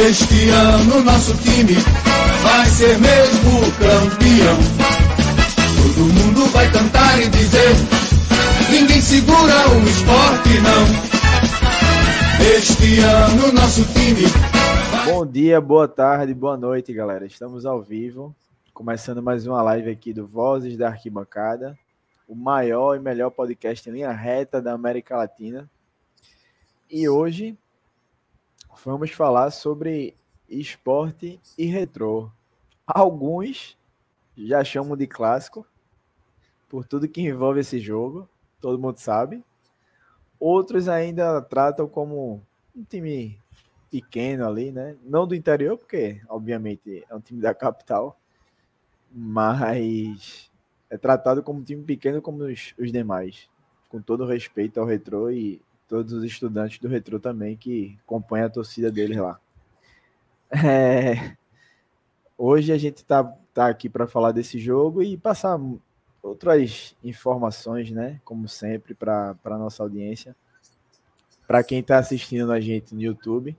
Este ano nosso time vai ser mesmo campeão. Todo mundo vai cantar e dizer: ninguém segura o esporte, não. Este ano nosso time. Bom dia, boa tarde, boa noite, galera. Estamos ao vivo, começando mais uma live aqui do Vozes da Arquibancada, o maior e melhor podcast em linha reta da América Latina. E hoje vamos falar sobre esporte e retrô. Alguns já chamam de clássico, por tudo que envolve esse jogo, todo mundo sabe. Outros ainda tratam como um time pequeno ali, né? Não do interior, porque obviamente é um time da capital, mas é tratado como um time pequeno como os, os demais, com todo respeito ao retrô e todos os estudantes do Retro também que compõem a torcida deles lá. É... Hoje a gente está tá aqui para falar desse jogo e passar outras informações, né? Como sempre, para a nossa audiência. Para quem está assistindo a gente no YouTube,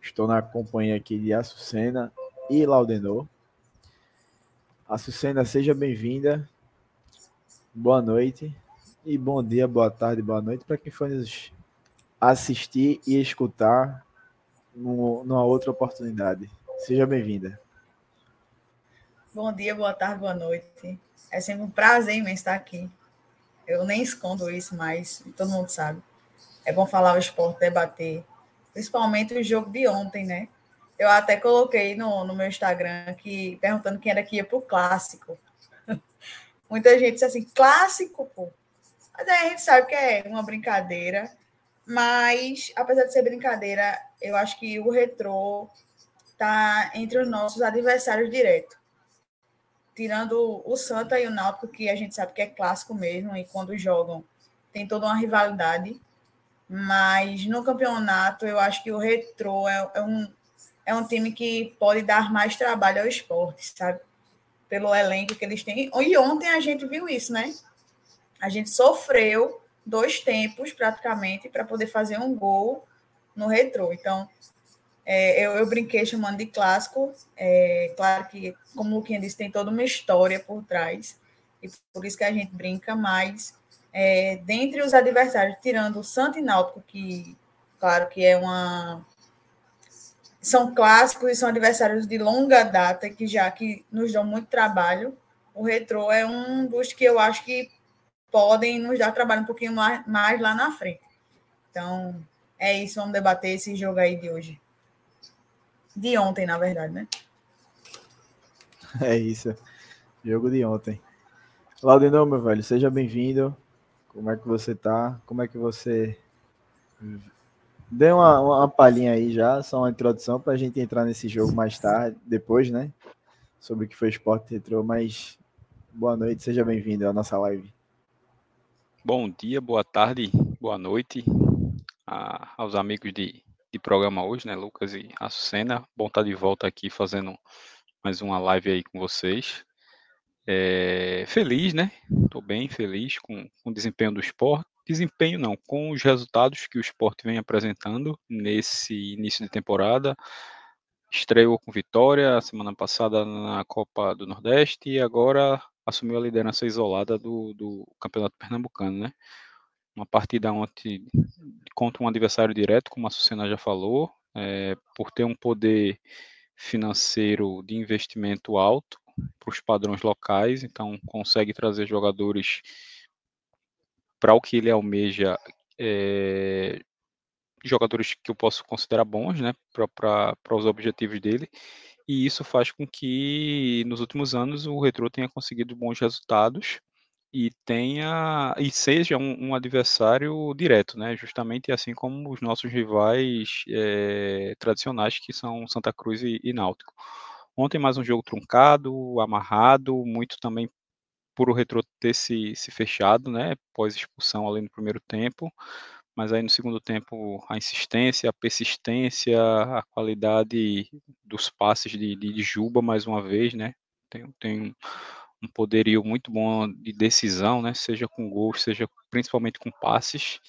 estou na companhia aqui de Açucena e Laudenor. Açucena, seja bem-vinda. Boa noite. E bom dia, boa tarde, boa noite para quem foi nos assistir e escutar numa outra oportunidade. Seja bem-vinda. Bom dia, boa tarde, boa noite. É sempre um prazer imenso estar aqui. Eu nem escondo isso, mas todo mundo sabe. É bom falar o esporte, debater, principalmente o jogo de ontem, né? Eu até coloquei no, no meu Instagram que perguntando quem era que ia para o clássico. Muita gente disse assim, clássico, pô. Mas aí a gente sabe que é uma brincadeira. Mas, apesar de ser brincadeira, eu acho que o retrô está entre os nossos adversários diretos. Tirando o Santa e o Náutico, que a gente sabe que é clássico mesmo, e quando jogam tem toda uma rivalidade. Mas no campeonato, eu acho que o retrô é, é um, é um time que pode dar mais trabalho ao esporte, sabe? Pelo elenco que eles têm. E ontem a gente viu isso, né? A gente sofreu dois tempos, praticamente, para poder fazer um gol no retrô. Então, é, eu, eu, brinquei chamando de clássico. É, claro que, como o Luquinha disse, tem toda uma história por trás. E por isso que a gente brinca, mas é, dentre os adversários, tirando o Santo e Náutico, que, claro que é uma... São clássicos e são adversários de longa data, que já que nos dão muito trabalho. O Retrô é um dos que eu acho que podem nos dar trabalho um pouquinho mais, mais lá na frente. Então, é isso, vamos debater esse jogo aí de hoje. De ontem, na verdade, né? É isso. Jogo de ontem. Laudenor, meu velho, seja bem-vindo. Como é que você tá? Como é que você. Dê uma, uma palhinha aí já, só uma introdução para a gente entrar nesse jogo mais tarde, depois, né? Sobre o que foi esporte retrô, mas boa noite, seja bem-vindo à nossa live. Bom dia, boa tarde, boa noite a, aos amigos de, de programa hoje, né, Lucas e Açucena. Bom estar de volta aqui fazendo mais uma live aí com vocês. É, feliz, né? Estou bem feliz com, com o desempenho do esporte. Desempenho não, com os resultados que o esporte vem apresentando nesse início de temporada. Estreou com vitória semana passada na Copa do Nordeste e agora assumiu a liderança isolada do, do Campeonato Pernambucano, né? Uma partida ontem contra um adversário direto, como a Sucena já falou, é, por ter um poder financeiro de investimento alto para os padrões locais, então consegue trazer jogadores para o que ele almeja, é, jogadores que eu posso considerar bons, né, para os objetivos dele, e isso faz com que nos últimos anos o Retro tenha conseguido bons resultados e tenha e seja um, um adversário direto, né? Justamente assim como os nossos rivais é, tradicionais que são Santa Cruz e, e Náutico. Ontem mais um jogo truncado, amarrado, muito também por o Retro ter se, se fechado, né? Pós expulsão ali no primeiro tempo mas aí no segundo tempo a insistência, a persistência, a qualidade dos passes de, de, Juba mais uma vez, né? Tem, tem um poderio muito bom de decisão, né? Seja com gols, seja principalmente com passes.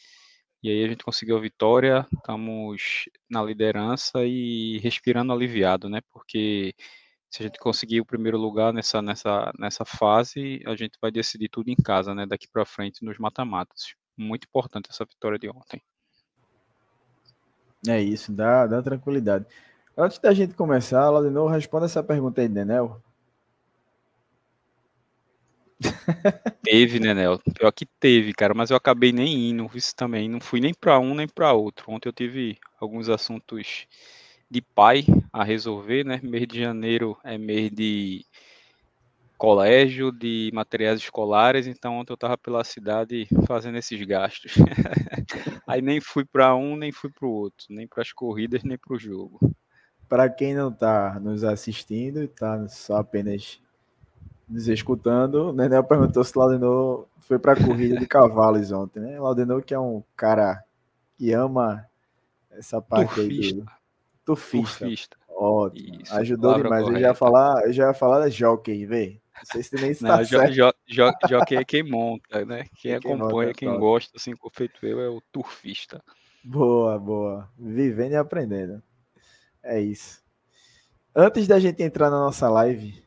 E aí a gente conseguiu a vitória, estamos na liderança e respirando aliviado, né? Porque se a gente conseguir o primeiro lugar nessa, nessa, nessa fase, a gente vai decidir tudo em casa, né? Daqui para frente nos mata-matas. Muito importante essa vitória de ontem. É isso, dá, dá tranquilidade. Antes da gente começar, lá de novo, responda essa pergunta aí, Nenel. Teve, né, Nel? Pior que teve, cara, mas eu acabei nem indo, isso também. Não fui nem para um nem para outro. Ontem eu tive alguns assuntos de pai a resolver, né? Mês de janeiro é mês de colégio, de materiais escolares, então ontem eu estava pela cidade fazendo esses gastos. Aí nem fui para um, nem fui para o outro, nem para as corridas, nem para o jogo. Para quem não está nos assistindo, está só apenas nos escutando, o Nenel perguntou se Laudenor foi para a corrida de cavalos ontem, né? Laudenor que é um cara que ama essa parte Turfista. aí do turfista. Turfista. Ótimo. Isso, Ajudou demais. Eu já, falar, eu já ia falar da jockey, vê. Não sei se nem está certo. Jo, jo, jockey é quem monta, né? Quem, quem acompanha, monta, quem top. gosta, assim, como feito eu, é o turfista. Boa, boa. Vivendo e aprendendo. É isso. Antes da gente entrar na nossa live,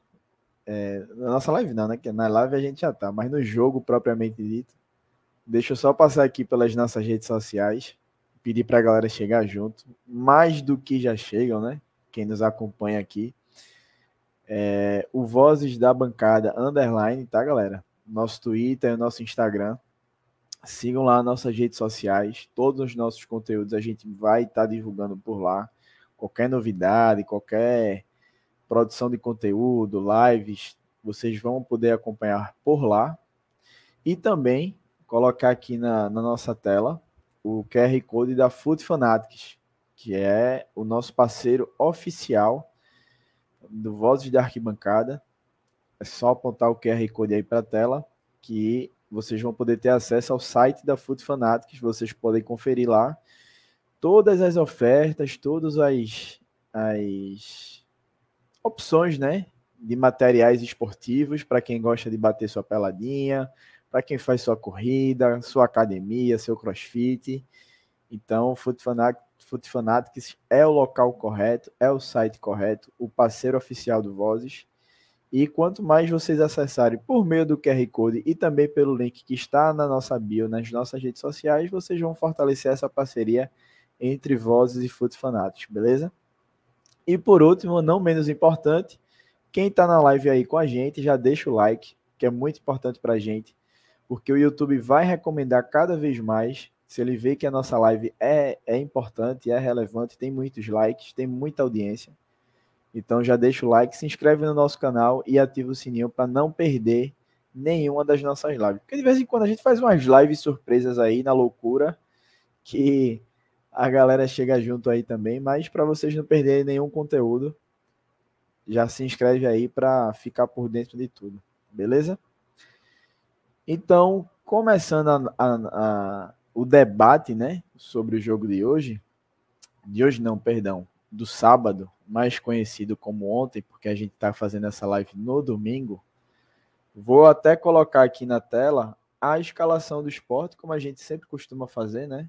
é, na nossa live não, né? Que na live a gente já tá, mas no jogo propriamente dito, deixa eu só passar aqui pelas nossas redes sociais, pedir para a galera chegar junto, mais do que já chegam, né? Quem nos acompanha aqui. É, o Vozes da Bancada Underline, tá, galera? Nosso Twitter, nosso Instagram. Sigam lá nossas redes sociais. Todos os nossos conteúdos a gente vai estar tá divulgando por lá. Qualquer novidade, qualquer produção de conteúdo, lives, vocês vão poder acompanhar por lá. E também colocar aqui na, na nossa tela o QR Code da Food Fanatics, que é o nosso parceiro oficial do Vozes da Arquibancada. É só apontar o QR Code aí para a tela que vocês vão poder ter acesso ao site da Food Fanatics. Vocês podem conferir lá todas as ofertas, todas as, as opções, né? De materiais esportivos para quem gosta de bater sua peladinha, para quem faz sua corrida, sua academia, seu crossfit. Então, Foot Fanatics, Fanatics é o local correto, é o site correto, o parceiro oficial do Vozes. E quanto mais vocês acessarem por meio do QR Code e também pelo link que está na nossa bio, nas nossas redes sociais, vocês vão fortalecer essa parceria entre Vozes e Foot Fanatics, beleza? E por último, não menos importante, quem está na live aí com a gente, já deixa o like, que é muito importante para a gente, porque o YouTube vai recomendar cada vez mais. Se ele vê que a nossa live é, é importante, é relevante, tem muitos likes, tem muita audiência. Então já deixa o like, se inscreve no nosso canal e ativa o sininho para não perder nenhuma das nossas lives. Porque de vez em quando a gente faz umas lives surpresas aí na loucura que a galera chega junto aí também, mas para vocês não perderem nenhum conteúdo, já se inscreve aí para ficar por dentro de tudo, beleza? Então, começando a, a, a, o debate, né, sobre o jogo de hoje, de hoje não, perdão, do sábado, mais conhecido como ontem, porque a gente está fazendo essa live no domingo, vou até colocar aqui na tela a escalação do esporte, como a gente sempre costuma fazer, né?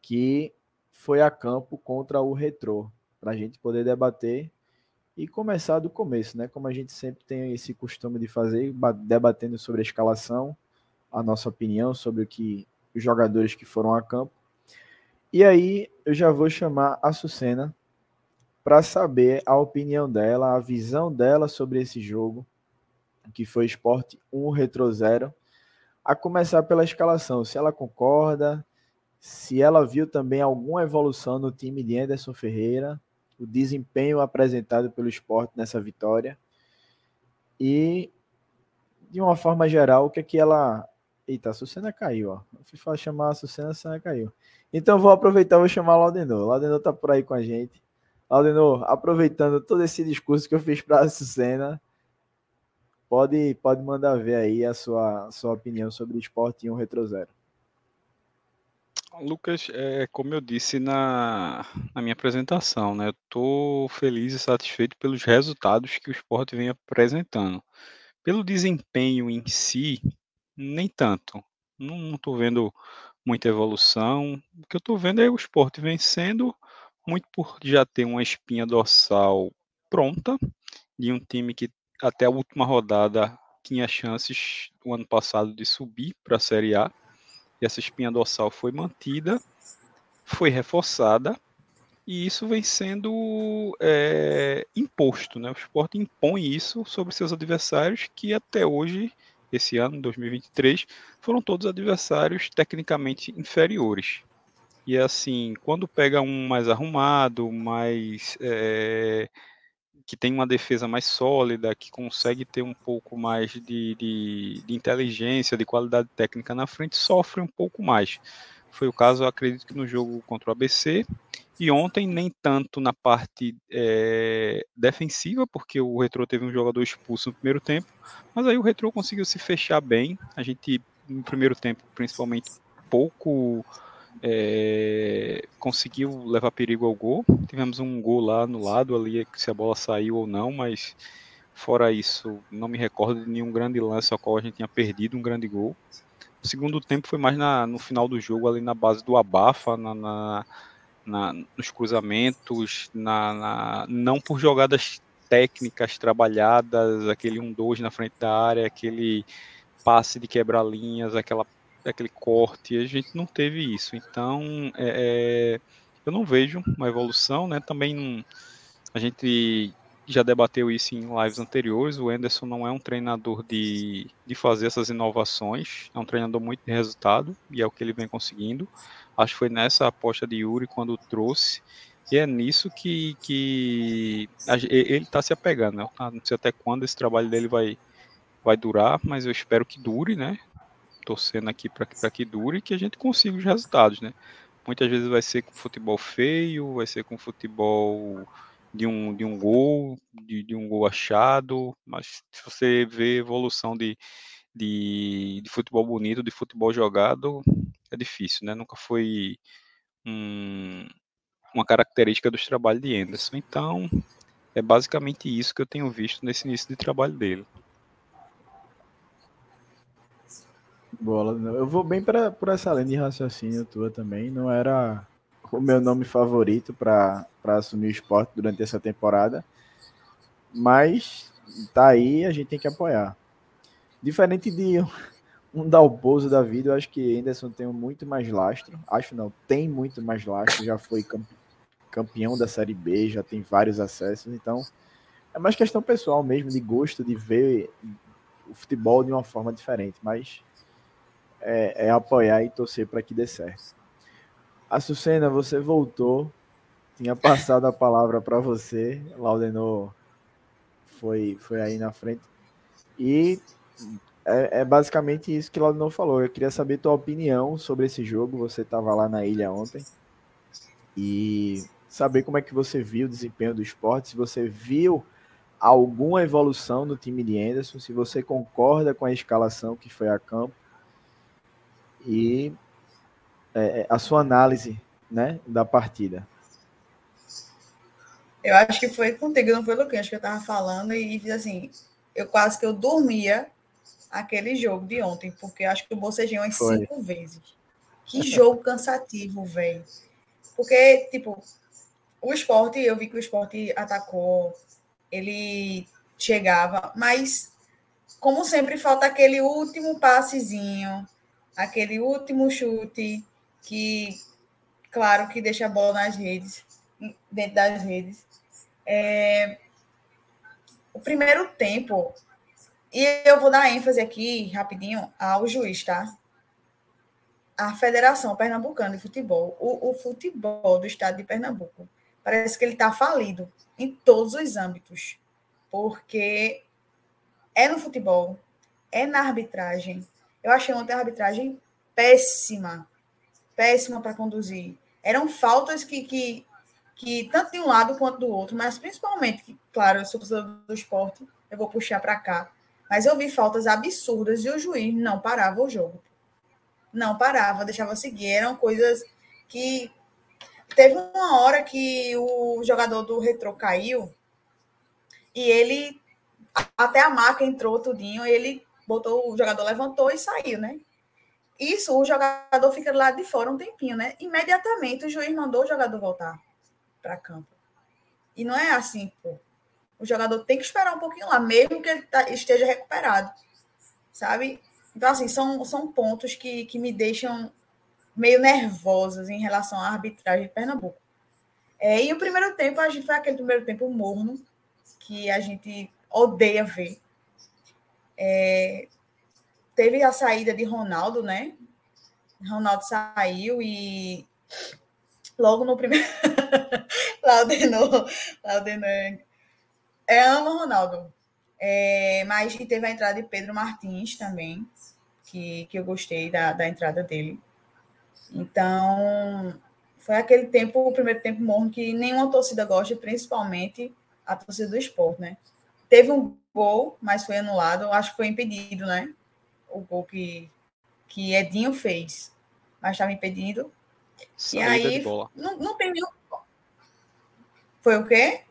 que foi a campo contra o Retrô, para a gente poder debater e começar do começo, né? Como a gente sempre tem esse costume de fazer, debatendo sobre a escalação, a nossa opinião sobre o que os jogadores que foram a campo. E aí eu já vou chamar a Sucena para saber a opinião dela, a visão dela sobre esse jogo, que foi Esporte 1 Retro 0. A começar pela escalação, se ela concorda, se ela viu também alguma evolução no time de Anderson Ferreira, o desempenho apresentado pelo esporte nessa vitória. E, de uma forma geral, o que é que ela. Eita, a Sucena caiu, ó. Eu fui falar, chamar a Sucena, a Sucena caiu. Então vou aproveitar, vou chamar o Laudenor. O Laudenor tá por aí com a gente. Laudenor, aproveitando todo esse discurso que eu fiz para a Sucena, pode, pode mandar ver aí a sua, a sua opinião sobre o esporte em um retro zero. Lucas, é, como eu disse na, na minha apresentação, né, eu estou feliz e satisfeito pelos resultados que o esporte vem apresentando. Pelo desempenho em si, nem tanto. Não estou vendo muita evolução. O que eu estou vendo é o esporte vencendo, muito por já ter uma espinha dorsal pronta, de um time que até a última rodada tinha chances o ano passado de subir para a Série A. E essa espinha dorsal foi mantida, foi reforçada, e isso vem sendo é, imposto. Né? O esporte impõe isso sobre seus adversários, que até hoje esse ano, 2023, foram todos adversários tecnicamente inferiores. E assim, quando pega um mais arrumado, mais é, que tem uma defesa mais sólida, que consegue ter um pouco mais de, de, de, inteligência, de qualidade técnica na frente, sofre um pouco mais. Foi o caso, acredito que no jogo contra o ABC, e ontem nem tanto na parte é, defensiva, porque o Retro teve um jogador expulso no primeiro tempo, mas aí o Retro conseguiu se fechar bem. A gente, no primeiro tempo, principalmente, pouco é, conseguiu levar perigo ao gol. Tivemos um gol lá no lado ali, se a bola saiu ou não, mas fora isso, não me recordo de nenhum grande lance ao qual a gente tinha perdido um grande gol. O segundo tempo foi mais na, no final do jogo, ali na base do abafa, na, na, na nos cruzamentos, na, não por jogadas técnicas trabalhadas, aquele 1-2 na frente da área, aquele passe de quebrar linhas, aquela aquele corte, a gente não teve isso. Então, é, é, eu não vejo uma evolução, né? Também a gente já debateu isso em lives anteriores. O Anderson não é um treinador de, de fazer essas inovações, é um treinador muito de resultado e é o que ele vem conseguindo. Acho que foi nessa aposta de Yuri quando trouxe. E é nisso que, que a, ele está se apegando. Né? Não sei até quando esse trabalho dele vai, vai durar, mas eu espero que dure, né? torcendo aqui para que dure e que a gente consiga os resultados, né? Muitas vezes vai ser com futebol feio, vai ser com futebol de um, de um gol, de, de um gol achado, mas se você vê evolução de, de, de, futebol bonito, de futebol jogado, é difícil, né? Nunca foi um, uma característica dos trabalhos de Anderson. Então, é basicamente isso que eu tenho visto nesse início de trabalho dele. Bola. Eu vou bem pra, por essa linha de raciocínio tua também. Não era o meu nome favorito para assumir o esporte durante essa temporada. Mas tá aí, a gente tem que apoiar. Diferente de um Dalpozo da vida, eu acho que Anderson tem muito mais lastro. Acho não, tem muito mais lastro. Já foi campeão da Série B, já tem vários acessos. Então, é mais questão pessoal mesmo, de gosto de ver o futebol de uma forma diferente. Mas é, é apoiar e torcer para que dê certo. Açucena, você voltou, tinha passado a palavra para você, Laudenor foi, foi aí na frente. E é, é, basicamente isso que o Laudenor falou. Eu queria saber tua opinião sobre esse jogo. Você estava lá na ilha ontem. E saber como é que você viu o desempenho do esporte, se você viu alguma evolução no time de Anderson, se você concorda com a escalação que foi a campo e é, é, a sua análise né, da partida. Eu acho que foi contigo, não foi Luquinhas que eu estava falando, e assim, eu quase que eu dormia aquele jogo de ontem, porque acho que eu bocejei umas foi. cinco vezes. Que jogo cansativo, velho. Porque, tipo, o esporte, eu vi que o esporte atacou, ele chegava, mas como sempre falta aquele último passezinho, aquele último chute que, claro, que deixa a bola nas redes, dentro das redes. É, o primeiro tempo, e eu vou dar ênfase aqui, rapidinho, ao juiz, tá? A Federação Pernambucana de Futebol, o, o futebol do estado de Pernambuco, parece que ele está falido em todos os âmbitos, porque é no futebol, é na arbitragem, eu achei ontem a arbitragem péssima. Péssima para conduzir. Eram faltas que, que, que, tanto de um lado quanto do outro, mas principalmente, claro, eu sou torcedor do esporte, eu vou puxar para cá. Mas eu vi faltas absurdas e o juiz não parava o jogo. Não parava, deixava seguir. Eram coisas que. Teve uma hora que o jogador do Retro caiu e ele. Até a marca entrou tudinho, ele botou, o jogador levantou e saiu, né? isso o jogador fica do lado de fora um tempinho, né? Imediatamente o juiz mandou o jogador voltar para campo. E não é assim, pô. O jogador tem que esperar um pouquinho lá, mesmo que ele tá, esteja recuperado, sabe? Então, assim, são, são pontos que, que me deixam meio nervosos em relação à arbitragem de Pernambuco. É, e o primeiro tempo, a gente foi aquele primeiro tempo morno, que a gente odeia ver. É, teve a saída de Ronaldo, né? Ronaldo saiu e logo no primeiro. Laudenou, Laudenou. É, ama Ronaldo. É, mas teve a entrada de Pedro Martins também, que, que eu gostei da, da entrada dele. Então, foi aquele tempo, o primeiro tempo morno, que nenhuma torcida gosta, principalmente a torcida do esporte, né? Teve um gol, mas foi anulado, acho que foi impedido, né? O gol que, que Edinho fez, mas estava impedido. Saída e aí, não, não tem nenhum. Foi o quê?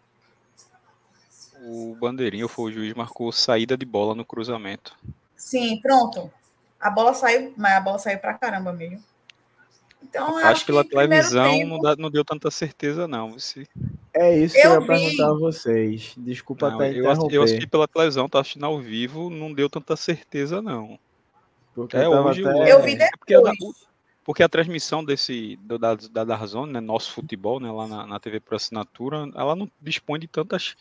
O bandeirinho foi o juiz marcou saída de bola no cruzamento. Sim, pronto. A bola saiu, mas a bola saiu pra caramba mesmo. Então, acho, acho que pela televisão tempo... não, dá, não, deu tanta certeza, não. Se... É isso que eu, ia perguntar a vocês. Desculpa não, até eu, interromper. Eu assisti pela televisão, tá assistindo ao vivo, não deu tanta certeza, não. Porque é, hoje, até... Eu vi depois. Porque, porque a transmissão desse do, da, da Darzone, né, nosso futebol, né, lá na, na TV por assinatura, ela não dispõe de tantas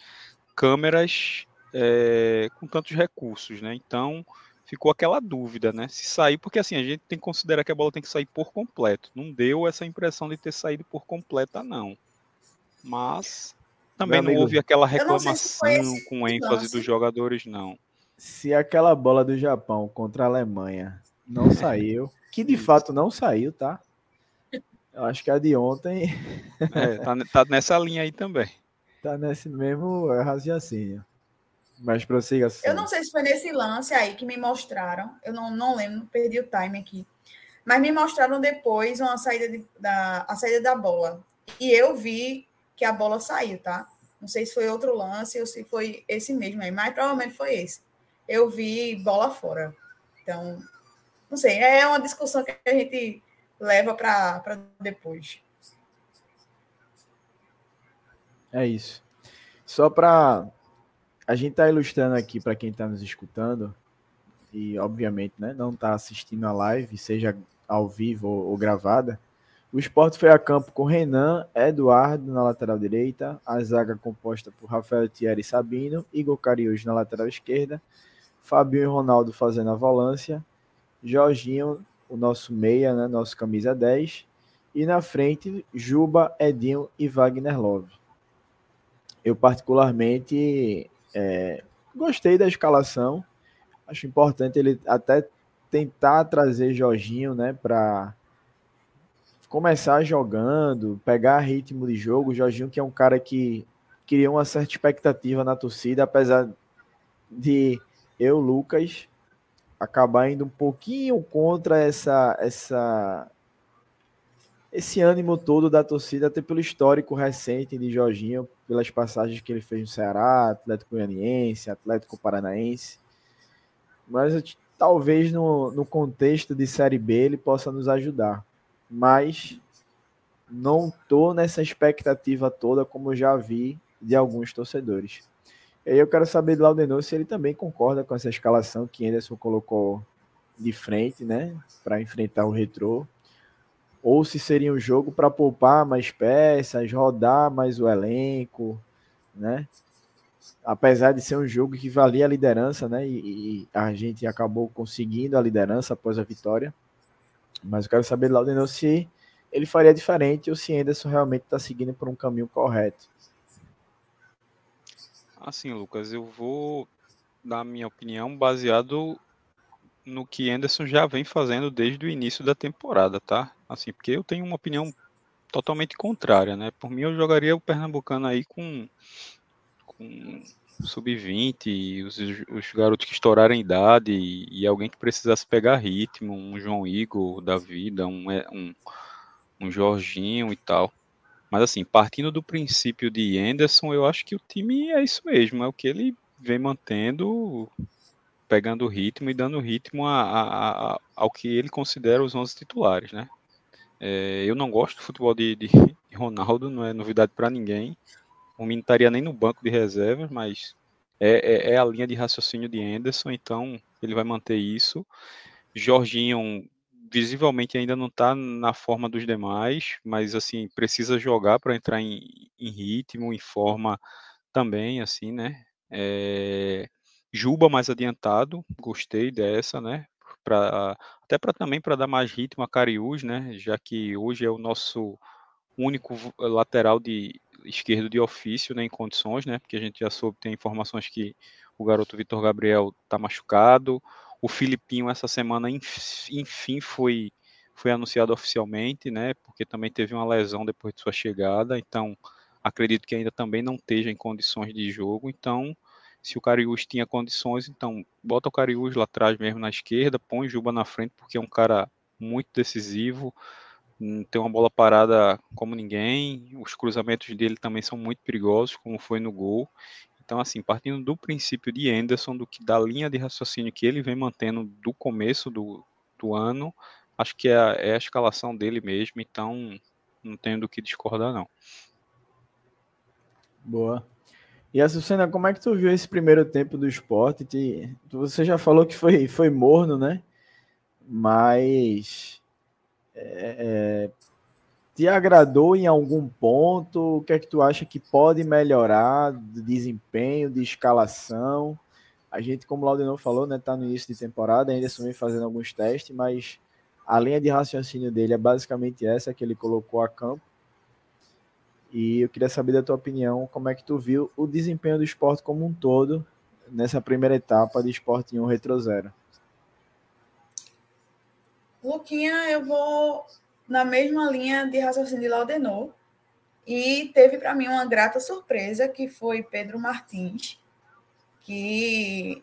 câmeras é, com tantos recursos, né? Então ficou aquela dúvida, né? Se sair, porque assim, a gente tem que considerar que a bola tem que sair por completo. Não deu essa impressão de ter saído por completa, não. Mas também não houve aquela reclamação se com ênfase dos jogadores, não. Se aquela bola do Japão contra a Alemanha não saiu, que de fato não saiu, tá? Eu acho que a de ontem. É, tá, tá nessa linha aí também. Tá nesse mesmo raciocínio. Mas prossiga assim. Eu não sei se foi nesse lance aí que me mostraram. Eu não, não lembro, perdi o time aqui. Mas me mostraram depois uma saída de, da, a saída da bola. E eu vi que a bola saiu, tá? Não sei se foi outro lance ou se foi esse mesmo aí, mas provavelmente foi esse. Eu vi bola fora. Então, não sei, é uma discussão que a gente leva para depois. É isso. Só para a gente está ilustrando aqui para quem está nos escutando e obviamente né, não está assistindo a live, seja ao vivo ou, ou, gravada. O esporte foi a campo com Renan, Eduardo na lateral direita, a zaga composta por Rafael Thierry e Sabino, Igor Cariús na lateral esquerda, Fabio e Ronaldo fazendo a volância, Jorginho, o nosso meia, né, nosso camisa 10, e na frente Juba, Edinho e Wagner Love. Eu particularmente é, gostei da escalação. Acho importante ele até tentar trazer Jorginho, né, para começar jogando, pegar ritmo de jogo. Jorginho que é um cara que criou uma certa expectativa na torcida, apesar de eu, Lucas, acabar indo um pouquinho contra essa essa esse ânimo todo da torcida, até pelo histórico recente de Jorginho, pelas passagens que ele fez no Ceará, Atlético Goianiense, Atlético Paranaense. Mas talvez no, no contexto de Série B ele possa nos ajudar. Mas não tô nessa expectativa toda como já vi de alguns torcedores. E aí eu quero saber do Laudenor se ele também concorda com essa escalação que Anderson colocou de frente, né, para enfrentar o Retrô ou se seria um jogo para poupar mais peças, rodar mais o elenco, né? Apesar de ser um jogo que valia a liderança, né? E, e a gente acabou conseguindo a liderança após a vitória. Mas eu quero saber do Laudenor se ele faria diferente ou se Anderson realmente está seguindo por um caminho correto. Assim, Lucas, eu vou dar minha opinião baseado no que Anderson já vem fazendo desde o início da temporada, tá? Assim, porque eu tenho uma opinião totalmente contrária, né? Por mim, eu jogaria o Pernambucano aí com, com sub-20, os, os garotos que estouraram idade e, e, alguém que precisasse pegar ritmo, um João Igor da vida, um, é, um, um Jorginho e tal. Mas assim, partindo do princípio de Anderson, eu acho que o time é isso mesmo, é o que ele vem mantendo pegando ritmo e dando ritmo a, a, a, ao que ele considera os 11 titulares, né? É, eu não gosto do futebol de, de, Ronaldo, não é novidade para ninguém. O menino estaria nem no banco de reservas, mas é, é, é, a linha de raciocínio de Anderson, então ele vai manter isso. Jorginho visivelmente ainda não está na forma dos demais, mas assim precisa jogar para entrar em, em, ritmo, em forma também, assim, né? É, Juba mais adiantado, gostei dessa, né? Pra, até para também para dar mais ritmo a Cariús, né? Já que hoje é o nosso único lateral de esquerdo de ofício, né, em condições, né? Porque a gente já soube tem informações que o garoto Vitor Gabriel está machucado. O Filipinho essa semana enfim foi foi anunciado oficialmente, né? Porque também teve uma lesão depois de sua chegada, então acredito que ainda também não esteja em condições de jogo. Então, se o Cariús tinha condições, então bota o Cariús lá atrás mesmo na esquerda, põe Juba na frente, porque é um cara muito decisivo, tem uma bola parada como ninguém, os cruzamentos dele também são muito perigosos, como foi no gol. Então, assim, partindo do princípio de Anderson, do que da linha de raciocínio que ele vem mantendo do começo do, do ano, acho que é a, é a escalação dele mesmo, então não tenho do que discordar, não. Boa. E a Sucena, como é que tu viu esse primeiro tempo do esporte? Te, você já falou que foi, foi morno, né? Mas é, é, te agradou em algum ponto? O que é que tu acha que pode melhorar de desempenho, de escalação? A gente, como o Laudenor falou, né, tá no início de temporada, ainda vem fazendo alguns testes, mas a linha de raciocínio dele é basicamente essa que ele colocou a campo. E eu queria saber da tua opinião, como é que tu viu o desempenho do esporte como um todo nessa primeira etapa de esporte 1 Retro Zero. Luquinha, eu vou na mesma linha de raciocínio de Laudenor. E teve para mim uma grata surpresa, que foi Pedro Martins, que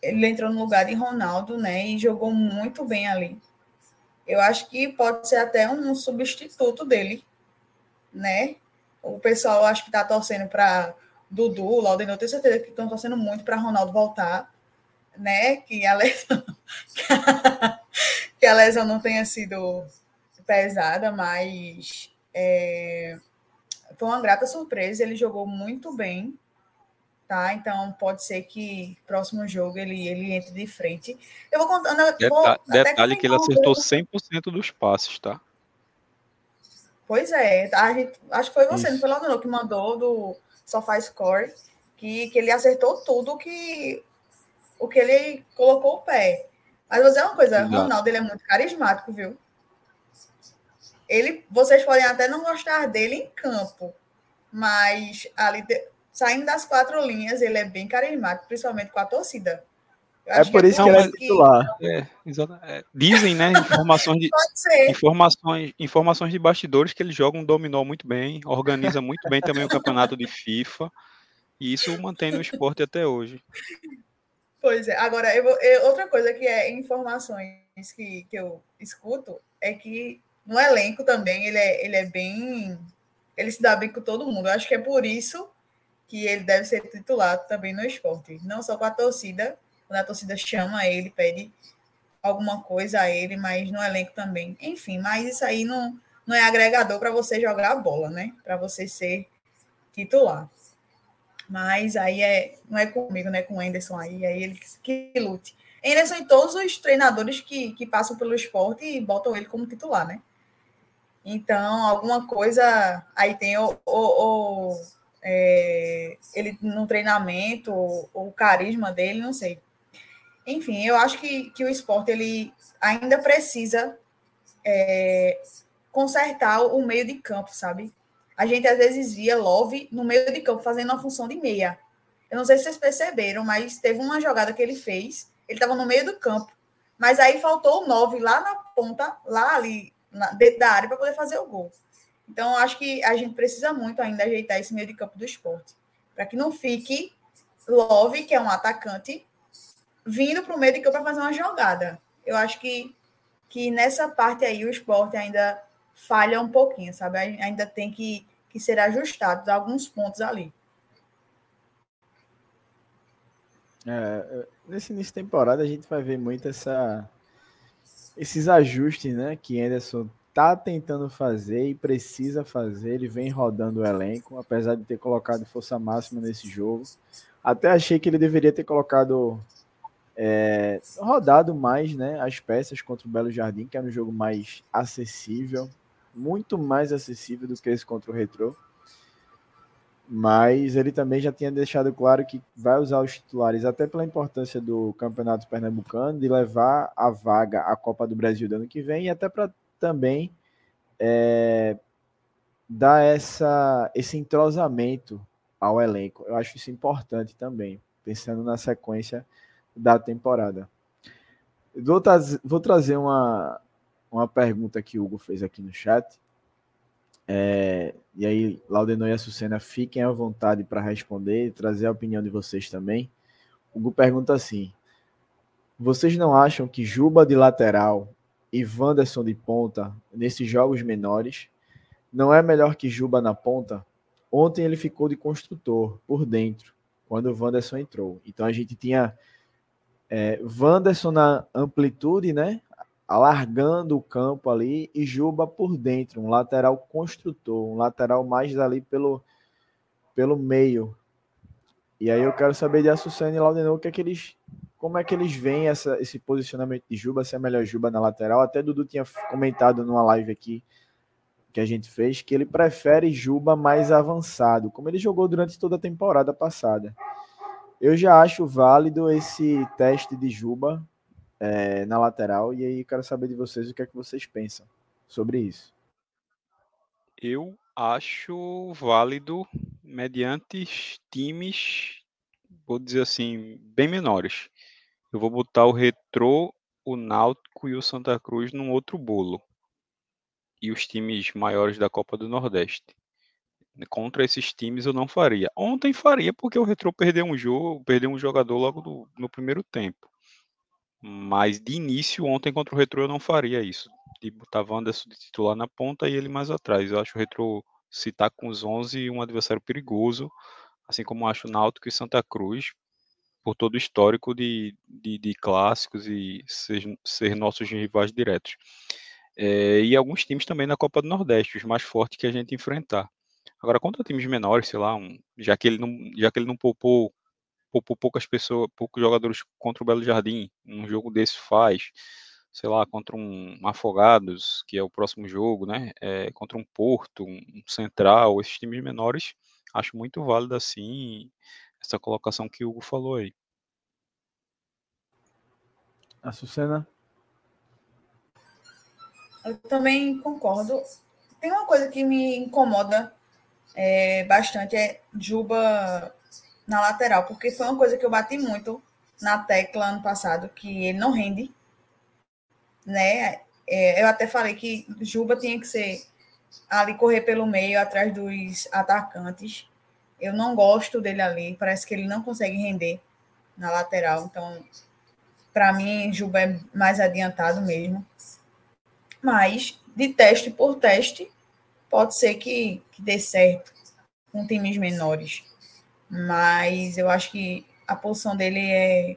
ele entrou no lugar de Ronaldo, né? E jogou muito bem ali. Eu acho que pode ser até um substituto dele né? O pessoal acho que está torcendo para Dudu, Laudeno, eu tenho certeza que estão torcendo muito para Ronaldo voltar, né? Que a lesão, que a lesão não tenha sido pesada, mas é, foi uma grata surpresa. Ele jogou muito bem, tá? Então pode ser que próximo jogo ele, ele entre de frente. Eu vou contando. Deta detalhe que ele acertou 100% dos passes, tá? Pois é, a gente, acho que foi você, Isso. não foi lá não, que mandou do Sofá Score, que, que ele acertou tudo que o que ele colocou o pé. Mas vou dizer uma coisa, o Ronaldo ele é muito carismático, viu? Ele, vocês podem até não gostar dele em campo, mas ali saindo das quatro linhas, ele é bem carismático, principalmente com a torcida. É por isso que, ele é titular. É, é, dizem, né, informações de, informações, informações de bastidores que ele joga um dominó muito bem, organiza muito bem também o campeonato de FIFA, e isso mantém no esporte até hoje. Pois é. Agora, eu, eu, outra coisa que é informações que, que eu escuto é que no elenco também ele é, ele é bem. Ele se dá bem com todo mundo. Eu acho que é por isso que ele deve ser titulado também no esporte. Não só com a torcida, quando a torcida chama ele, pede alguma coisa a ele, mas no elenco também. Enfim, mas isso aí não, não é agregador para você jogar a bola, né? Para você ser titular. Mas aí é, não é comigo, né? Com o Anderson aí, aí ele que lute. Anderson e todos os treinadores que, que passam pelo esporte e botam ele como titular, né? Então, alguma coisa. Aí tem o, o, o é, ele no treinamento, o, o carisma dele, não sei. Enfim, eu acho que, que o esporte ele ainda precisa é, consertar o meio de campo, sabe? A gente às vezes via Love no meio de campo fazendo uma função de meia. Eu não sei se vocês perceberam, mas teve uma jogada que ele fez, ele estava no meio do campo, mas aí faltou o 9 lá na ponta, lá ali, na, dentro da área, para poder fazer o gol. Então, acho que a gente precisa muito ainda ajeitar esse meio de campo do esporte, para que não fique Love, que é um atacante, vindo para o meio de campo para fazer uma jogada. Eu acho que, que nessa parte aí o esporte ainda falha um pouquinho, sabe? Ainda tem que, que ser ajustado alguns pontos ali. É, nesse início de temporada a gente vai ver muito essa, esses ajustes né, que Anderson tá tentando fazer e precisa fazer. Ele vem rodando o elenco, apesar de ter colocado força máxima nesse jogo. Até achei que ele deveria ter colocado é, rodado mais né, as peças contra o Belo Jardim, que era um jogo mais acessível, muito mais acessível do que esse contra o Retro. Mas ele também já tinha deixado claro que vai usar os titulares, até pela importância do Campeonato Pernambucano, de levar a vaga à Copa do Brasil do ano que vem, e até para também é, dar essa, esse entrosamento ao elenco. Eu acho isso importante também, pensando na sequência da temporada. Vou, vou trazer uma, uma pergunta que o Hugo fez aqui no chat. É, e aí, Laudenor e Açucena, fiquem à vontade para responder e trazer a opinião de vocês também. O Hugo pergunta assim: Vocês não acham que Juba de lateral e Wanderson de ponta nesses jogos menores não é melhor que Juba na ponta? Ontem ele ficou de construtor por dentro, quando o Wanderson entrou. Então a gente tinha é, Wanderson na amplitude, né? Alargando o campo ali e Juba por dentro, um lateral construtor, um lateral mais ali pelo, pelo meio. E aí eu quero saber de Assucena e Laudenor que é que eles, como é que eles veem essa, esse posicionamento de Juba, se é melhor Juba na lateral. Até Dudu tinha comentado numa live aqui que a gente fez que ele prefere Juba mais avançado, como ele jogou durante toda a temporada passada. Eu já acho válido esse teste de Juba é, na lateral, e aí quero saber de vocês o que é que vocês pensam sobre isso. Eu acho válido mediante times, vou dizer assim, bem menores. Eu vou botar o Retrô, o Náutico e o Santa Cruz num outro bolo. E os times maiores da Copa do Nordeste contra esses times eu não faria. Ontem faria porque o Retro perdeu um jogo, perdeu um jogador logo do, no primeiro tempo. Mas de início, ontem contra o Retro eu não faria isso. De botar Wanderson de titular na ponta e ele mais atrás. Eu acho o Retro, se tá com os 11, um adversário perigoso. Assim como acho o Náutico e Santa Cruz, por todo o histórico de, de, de clássicos e ser, ser nossos rivais diretos. É, e alguns times também na Copa do Nordeste, os mais fortes que a gente enfrentar. Agora, contra times menores, sei lá, um, já que ele não, já que ele não poupou, poupou poucas pessoas, poucos jogadores contra o Belo Jardim, um jogo desse faz, sei lá, contra um Afogados, que é o próximo jogo, né? É, contra um Porto, um Central, esses times menores, acho muito válido assim essa colocação que o Hugo falou aí. Açucena? Eu também concordo. Tem uma coisa que me incomoda é, bastante é Juba na lateral, porque foi uma coisa que eu bati muito na tecla ano passado, que ele não rende. Né? É, eu até falei que Juba tinha que ser ali correr pelo meio, atrás dos atacantes. Eu não gosto dele ali, parece que ele não consegue render na lateral. Então, para mim, Juba é mais adiantado mesmo. Mas, de teste por teste, pode ser que, que dê certo com times menores. Mas eu acho que a posição dele é,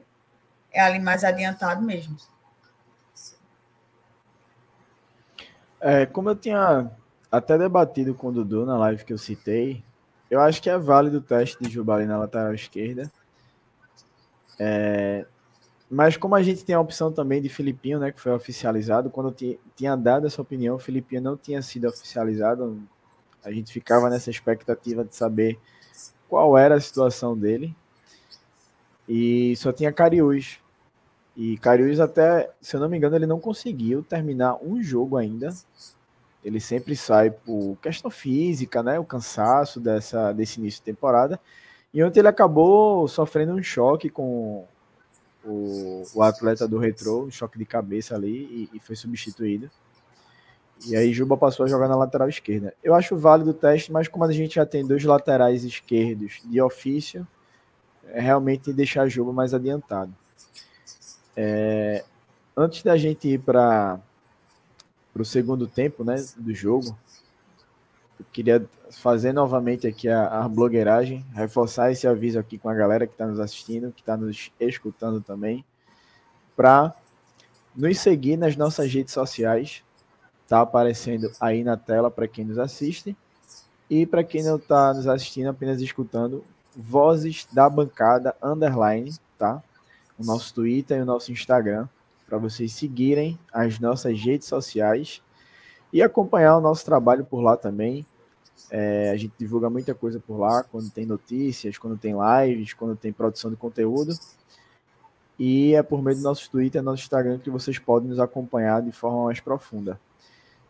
é ali mais adiantado mesmo. É, como eu tinha até debatido com o Dudu na live que eu citei, eu acho que é válido o teste de Jubali na lateral esquerda. É, mas como a gente tem a opção também de Filipinho, né, que foi oficializado, quando eu tinha dado essa opinião, o Filipinho não tinha sido oficializado. A gente ficava nessa expectativa de saber qual era a situação dele. E só tinha Cariús. E Cariús até, se eu não me engano, ele não conseguiu terminar um jogo ainda. Ele sempre sai por questão física, né, o cansaço dessa desse início de temporada. E ontem ele acabou sofrendo um choque com o, o atleta do retrô, um choque de cabeça ali e, e, foi substituído. E aí Juba passou a jogar na lateral esquerda. Eu acho válido o teste, mas como a gente já tem dois laterais esquerdos de ofício, é realmente deixar Juba mais adiantado. É, antes da gente ir para o segundo tempo né, do jogo, queria fazer novamente aqui a, a blogueiragem, reforçar esse aviso aqui com a galera que está nos assistindo, que está nos escutando também, para nos seguir nas nossas redes sociais. Está aparecendo aí na tela para quem nos assiste. E para quem não está nos assistindo, apenas escutando, Vozes da Bancada Underline, tá? O nosso Twitter e o nosso Instagram, para vocês seguirem as nossas redes sociais e acompanhar o nosso trabalho por lá também. É, a gente divulga muita coisa por lá, quando tem notícias, quando tem lives, quando tem produção de conteúdo. E é por meio do nosso Twitter e nosso Instagram que vocês podem nos acompanhar de forma mais profunda.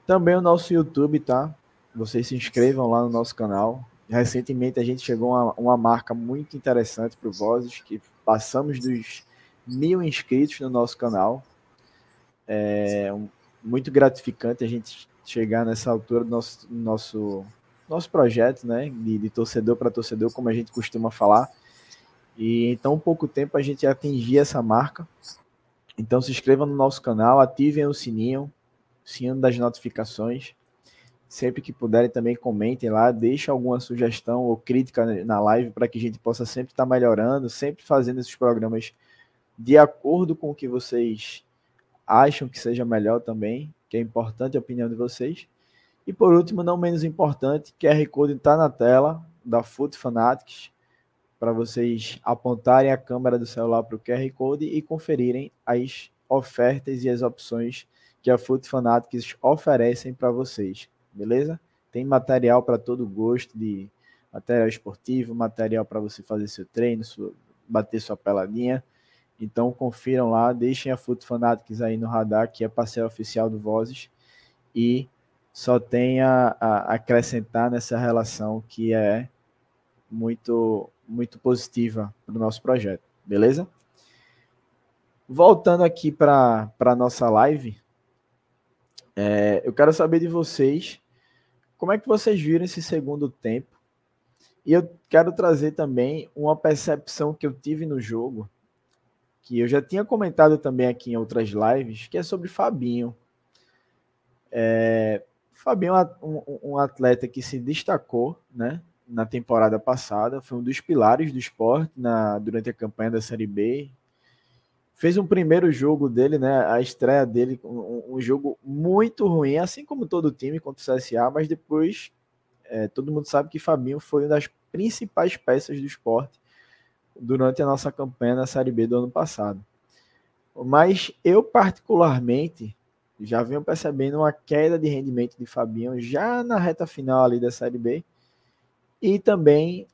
Também o nosso YouTube, tá? Vocês se inscrevam lá no nosso canal. Recentemente a gente chegou a uma marca muito interessante para o Vozes, que passamos dos mil inscritos no nosso canal. É muito gratificante a gente chegar nessa altura do nosso, nosso, nosso projeto, né? De, de torcedor para torcedor, como a gente costuma falar. E em tão pouco tempo a gente atingir essa marca. Então se inscrevam no nosso canal, ativem o sininho, sininho das notificações. Sempre que puderem também comentem lá, deixem alguma sugestão ou crítica na live para que a gente possa sempre estar tá melhorando, sempre fazendo esses programas de acordo com o que vocês acham que seja melhor também, que é importante a opinião de vocês. E por último, não menos importante, QR Code está na tela da Foot Fanatics para vocês apontarem a câmera do celular para o QR Code e conferirem as ofertas e as opções que a Foot Fanatics oferecem para vocês, beleza? Tem material para todo gosto de material esportivo, material para você fazer seu treino, sua, bater sua peladinha. Então confiram lá, deixem a Foot Fanatics aí no radar, que é parceiro oficial do Vozes, e só tem a, a acrescentar nessa relação que é muito muito positiva para o nosso projeto, beleza? Voltando aqui para a nossa live, é, eu quero saber de vocês como é que vocês viram esse segundo tempo. E eu quero trazer também uma percepção que eu tive no jogo, que eu já tinha comentado também aqui em outras lives, que é sobre Fabinho. É, Fabinho é um, um atleta que se destacou, né? na temporada passada, foi um dos pilares do esporte na, durante a campanha da Série B. Fez um primeiro jogo dele, né? A estreia dele, um, um jogo muito ruim, assim como todo time contra o CSA, mas depois é, todo mundo sabe que Fabinho foi uma das principais peças do esporte durante a nossa campanha na Série B do ano passado. Mas eu, particularmente, já venho percebendo uma queda de rendimento de Fabinho já na reta final ali da Série B e também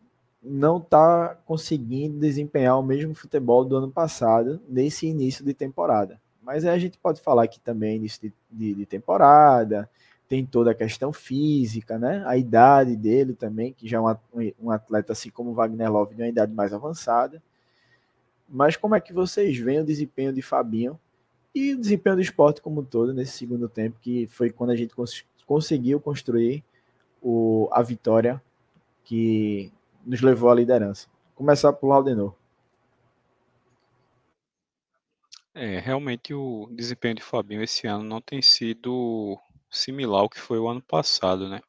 não está conseguindo desempenhar o mesmo futebol do ano passado nesse início de temporada. Mas aí a gente pode falar que também início de, de, de, temporada, tem toda a questão física, né? A idade dele também, que já é um, um atleta assim como o Wagner Love de uma idade mais avançada. Mas como é que vocês veem o desempenho de Fabinho e o desempenho do esporte como um todo nesse segundo tempo, que foi quando a gente cons conseguiu construir o, a vitória que nos levou à liderança. Começar por Laudenor. É, realmente o desempenho de Fabinho esse ano não tem sido similar ao que foi o ano passado, né?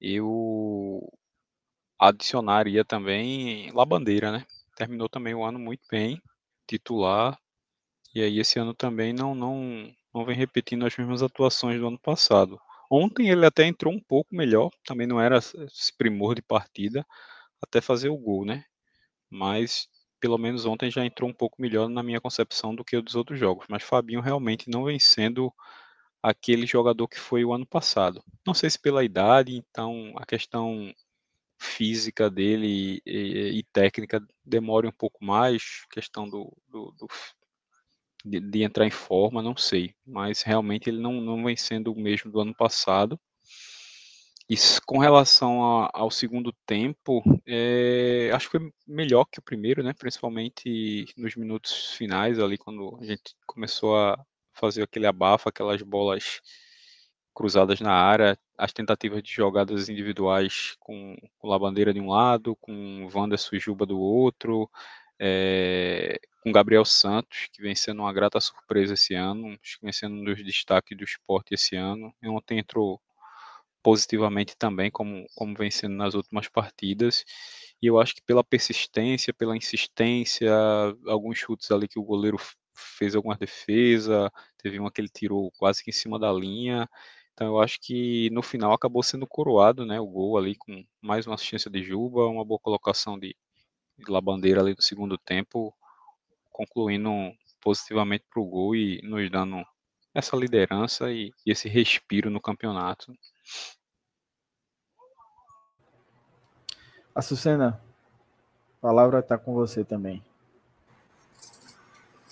Eu adicionaria também Labandeira, né? Terminou também o ano muito bem, titular, e aí esse ano também não não não vem repetindo as mesmas atuações do ano passado. Ontem ele até entrou um pouco melhor, também não era esse primor de partida até fazer o gol, né? Mas pelo menos ontem já entrou um pouco melhor na minha concepção do que o dos outros jogos. Mas Fabinho realmente não vem sendo aquele jogador que foi o ano passado. Não sei se pela idade, então a questão física dele e, e, e técnica demora um pouco mais, questão do, do, do de, de, entrar em forma, não sei. Mas realmente ele não, não vem sendo o mesmo do ano passado. E com relação a, ao segundo tempo, é, acho que foi melhor que o primeiro, né? Principalmente nos minutos finais, ali quando a gente começou a fazer aquele abafo, aquelas bolas cruzadas na área, as tentativas de jogadas individuais com, com Labandeira de um lado, com Wanderson e Juba do outro, é, com Gabriel Santos, que vem sendo uma grata surpresa esse ano, acho que vem sendo um dos destaques do esporte esse ano. E ontem entrou positivamente também, como, como vem sendo nas últimas partidas. E eu acho que pela persistência, pela insistência, alguns chutes ali que o goleiro fez alguma defesa, teve uma que ele tirou quase que em cima da linha. Então eu acho que no final acabou sendo coroado, né, o gol ali com mais uma assistência de Juba, uma boa colocação de, de Labandeira ali no segundo tempo, concluindo positivamente para o gol e nos dando essa liderança e, e esse respiro no campeonato. Açucena, a palavra está com você também.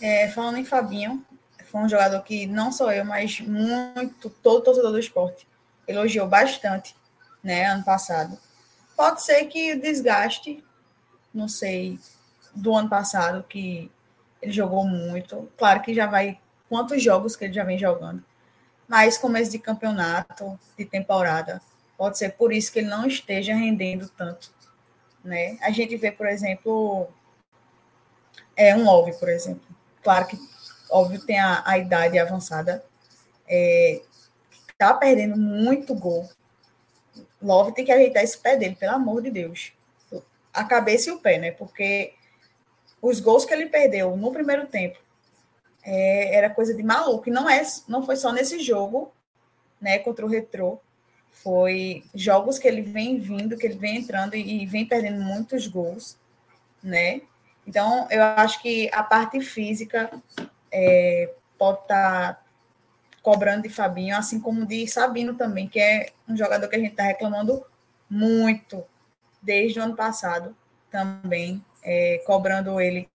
É, falando em Fabinho, foi um jogador que não só eu, mas muito, todo torcedor do esporte elogiou bastante, né, ano passado. Pode ser que o desgaste, não sei, do ano passado, que ele jogou muito. Claro que já vai quantos jogos que ele já vem jogando. Mas começo de campeonato, de temporada, pode ser por isso que ele não esteja rendendo tanto, né? A gente vê, por exemplo, é um Love, por exemplo. Claro que óbvio tem a, a idade avançada, é, tá perdendo muito gol. Love tem que ajeitar esse pé dele, pelo amor de Deus. A cabeça e o pé, né? Porque os gols que ele perdeu no primeiro tempo é, era coisa de maluco. E não, é, não foi só nesse jogo, né, contra o Retrô. Foi jogos que ele vem vindo, que ele vem entrando e, e vem perdendo muitos gols, né? Então, eu acho que a parte física é, pode estar tá cobrando de Fabinho, assim como de Sabino também, que é um jogador que a gente está reclamando muito desde o ano passado também, é, cobrando ele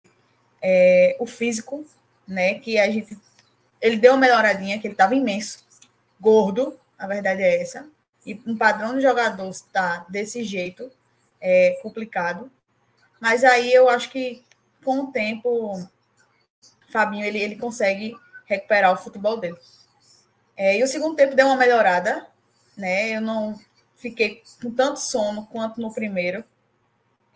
é, o físico, né? Que a gente. Ele deu uma melhoradinha, que ele estava imenso, gordo, a verdade é essa. E um padrão de jogador está desse jeito é complicado. Mas aí eu acho que com o tempo, Fabinho ele, ele consegue recuperar o futebol dele. É, e o segundo tempo deu uma melhorada, né? Eu não fiquei com tanto sono quanto no primeiro.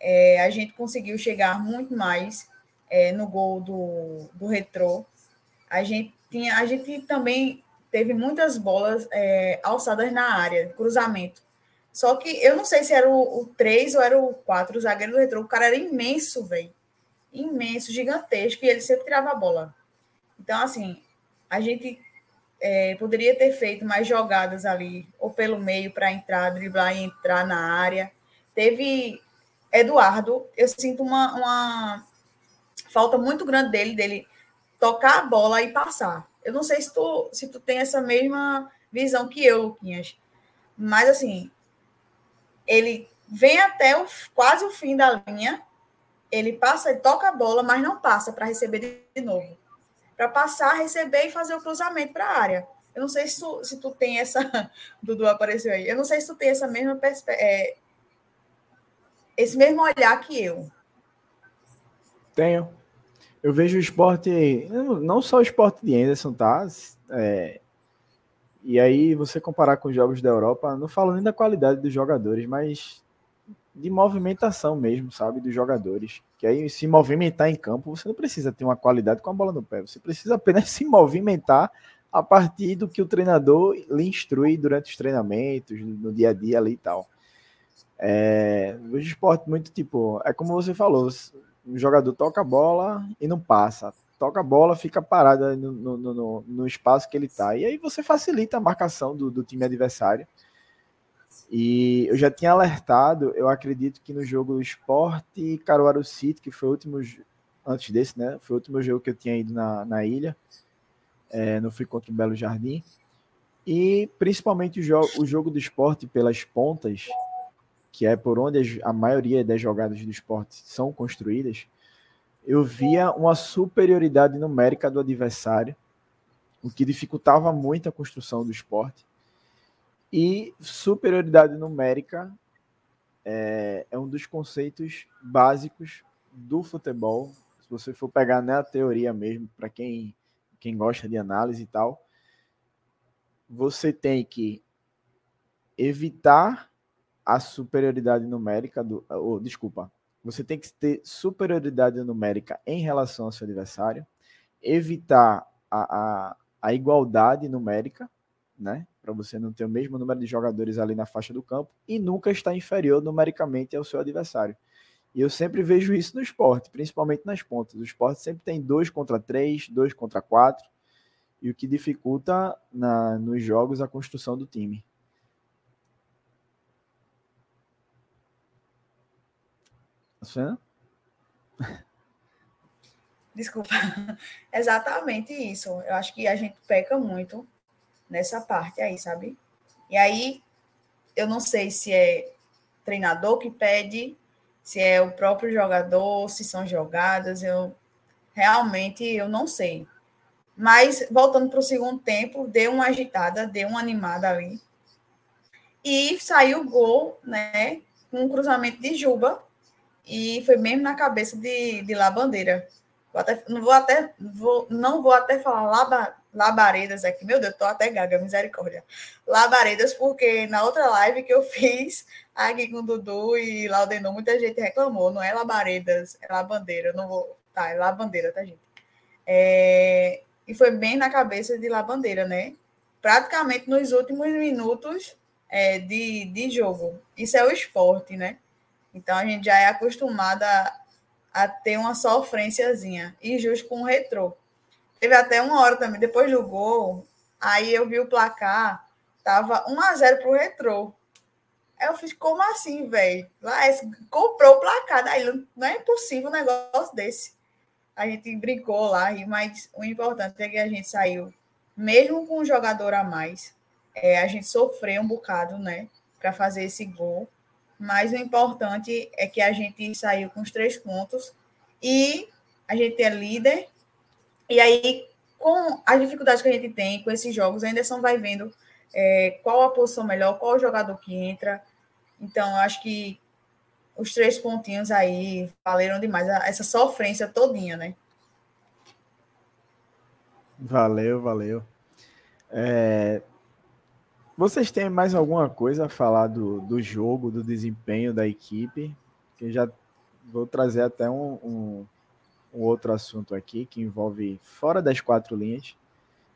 É, a gente conseguiu chegar muito mais é, no gol do, do retrô. A gente, tinha, a gente também teve muitas bolas é, alçadas na área, cruzamento. Só que eu não sei se era o, o 3 ou era o 4, o zagueiro do retrô. O cara era imenso, velho. Imenso, gigantesco, e ele sempre tirava a bola. Então, assim, a gente é, poderia ter feito mais jogadas ali, ou pelo meio para entrar, driblar e entrar na área. Teve Eduardo, eu sinto uma, uma falta muito grande dele, dele tocar a bola e passar. Eu não sei se tu, se tu tem essa mesma visão que eu, Luquinhas. Mas, assim, ele vem até o, quase o fim da linha, ele passa, ele toca a bola, mas não passa para receber de novo. Para passar, receber e fazer o cruzamento para a área. Eu não sei se tu, se tu tem essa. Dudu apareceu aí. Eu não sei se tu tem essa mesma é, esse mesmo olhar que eu. Tenho eu vejo o esporte, não só o esporte de Anderson, tá? É, e aí você comparar com os jogos da Europa, não falo nem da qualidade dos jogadores, mas de movimentação mesmo, sabe, dos jogadores. Que aí se movimentar em campo, você não precisa ter uma qualidade com a bola no pé, você precisa apenas se movimentar a partir do que o treinador lhe instrui durante os treinamentos, no dia a dia ali e tal. É, o esporte muito tipo, é como você falou, o jogador toca a bola e não passa. Toca a bola, fica parado no, no, no, no espaço que ele está. E aí você facilita a marcação do, do time adversário. E eu já tinha alertado, eu acredito que no jogo Sport e Caruaru City, que foi o último, antes desse, né? Foi o último jogo que eu tinha ido na, na ilha. É, não fui contra o Belo Jardim. E principalmente o, jo o jogo do esporte pelas pontas, que é por onde a maioria das jogadas do esporte são construídas, eu via uma superioridade numérica do adversário, o que dificultava muito a construção do esporte. E superioridade numérica é, é um dos conceitos básicos do futebol. Se você for pegar na teoria mesmo, para quem, quem gosta de análise e tal, você tem que evitar a superioridade numérica do. Ou, desculpa. Você tem que ter superioridade numérica em relação ao seu adversário, evitar a, a, a igualdade numérica né? Para você não ter o mesmo número de jogadores ali na faixa do campo e nunca estar inferior numericamente ao seu adversário. E eu sempre vejo isso no esporte, principalmente nas pontas. O esporte sempre tem dois contra três, dois contra quatro, e o que dificulta na, nos jogos a construção do time. Tá Desculpa. Exatamente isso. Eu acho que a gente peca muito nessa parte aí, sabe? E aí, eu não sei se é treinador que pede, se é o próprio jogador, se são jogadas, eu realmente eu não sei. Mas voltando para o segundo tempo, deu uma agitada, deu uma animada ali. E saiu o gol, né? Com um cruzamento de Juba. E foi mesmo na cabeça de, de Labandeira. Vou até, não vou até, vou, não vou até falar laba, labaredas aqui. Meu Deus, tô até gaga, misericórdia. Labaredas, porque na outra live que eu fiz aqui com Dudu e Laudenor, muita gente reclamou. Não é labaredas, é labandeira. Não vou. Tá, é labandeira, tá, gente? É, e foi bem na cabeça de labandeira, né? Praticamente nos últimos minutos é, de, de jogo. Isso é o esporte, né? Então a gente já é acostumada a ter uma sofrênciazinha. E justo com o retrô. Teve até uma hora também, depois do gol, aí eu vi o placar, tava 1 a 0 pro retrô. Aí eu fiz, como assim, velho? comprou o placar, daí não é impossível um negócio desse. A gente brincou lá, mas o importante é que a gente saiu, mesmo com um jogador a mais, é, a gente sofreu um bocado, né, para fazer esse gol mas o importante é que a gente saiu com os três pontos e a gente é líder. E aí, com as dificuldades que a gente tem com esses jogos, a Anderson vai vendo é, qual a posição melhor, qual o jogador que entra. Então, acho que os três pontinhos aí valeram demais, essa sofrência todinha, né? Valeu, valeu. É, vocês têm mais alguma coisa a falar do, do jogo, do desempenho da equipe? Que já vou trazer até um, um, um, outro assunto aqui que envolve fora das quatro linhas.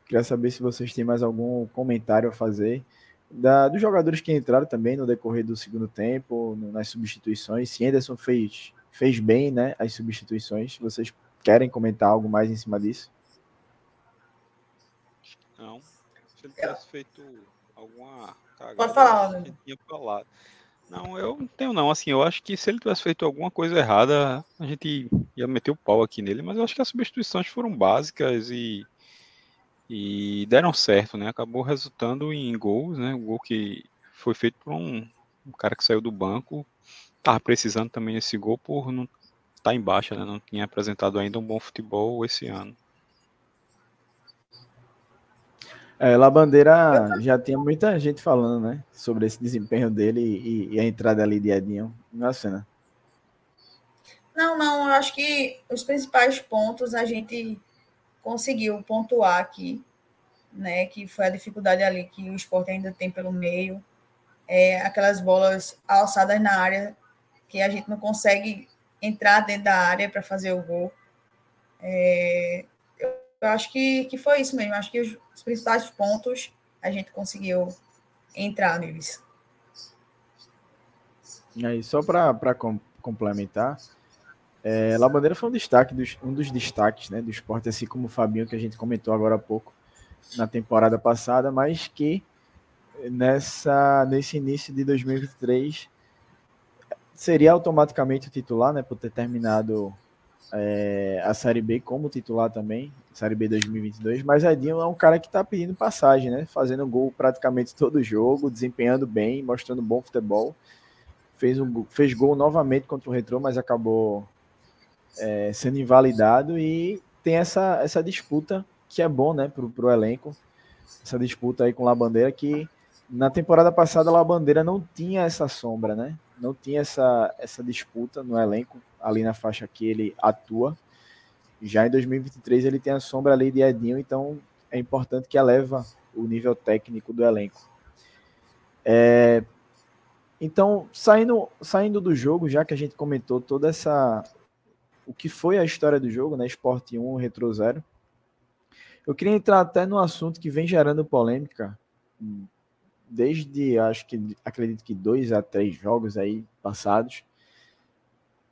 Queria saber se vocês têm mais algum comentário a fazer da, dos jogadores que entraram também no decorrer do segundo tempo, no, nas substituições. Se Anderson fez, fez bem né, as substituições, vocês querem comentar algo mais em cima disso? Não. Se ele tivesse feito alguma cagada. Pode falar, que tinha falado. Não, eu não tenho não. Assim, eu acho que se ele tivesse feito alguma coisa errada, a gente ia meter o pau aqui nele. Mas eu acho que as substituições foram básicas e, e deram certo, né? Acabou resultando em gols, né? O gol que foi feito por um, um cara que saiu do banco. Tava precisando também desse gol por não estar tá em baixa, né? Não tinha apresentado ainda um bom futebol esse ano. É, Labandeira já tinha muita gente falando, né? Sobre esse desempenho dele e, e a entrada ali de Edinho na cena. Não, não, eu acho que os principais pontos a gente conseguiu pontuar aqui, né? Que foi a dificuldade ali que o esporte ainda tem pelo meio. É, aquelas bolas alçadas na área que a gente não consegue entrar dentro da área para fazer o gol. É, eu acho que, que foi isso mesmo. Acho que os, os principais pontos a gente conseguiu entrar neles. E aí, só para com, complementar, é, Labandeira foi um destaque, dos, um dos destaques né, do esporte, assim como o Fabinho, que a gente comentou agora há pouco na temporada passada, mas que nessa, nesse início de 2023 seria automaticamente o titular, né, por ter terminado é, a Série B como titular também, Série B 2022, mas Edinho é um cara que está pedindo passagem, né? Fazendo gol praticamente todo jogo, desempenhando bem, mostrando bom futebol. Fez, um, fez gol novamente contra o Retrô, mas acabou é, sendo invalidado e tem essa, essa disputa que é bom, né, pro, pro elenco. Essa disputa aí com o Labandeira que na temporada passada a Labandeira não tinha essa sombra, né? Não tinha essa, essa disputa no elenco ali na faixa que ele atua. Já em 2023 ele tem a sombra ali de Edinho, então é importante que eleva o nível técnico do elenco. É, então, saindo, saindo do jogo, já que a gente comentou toda essa. O que foi a história do jogo, né? Sport 1, Retro 0. Eu queria entrar até no assunto que vem gerando polêmica desde acho que acredito que dois a três jogos aí passados,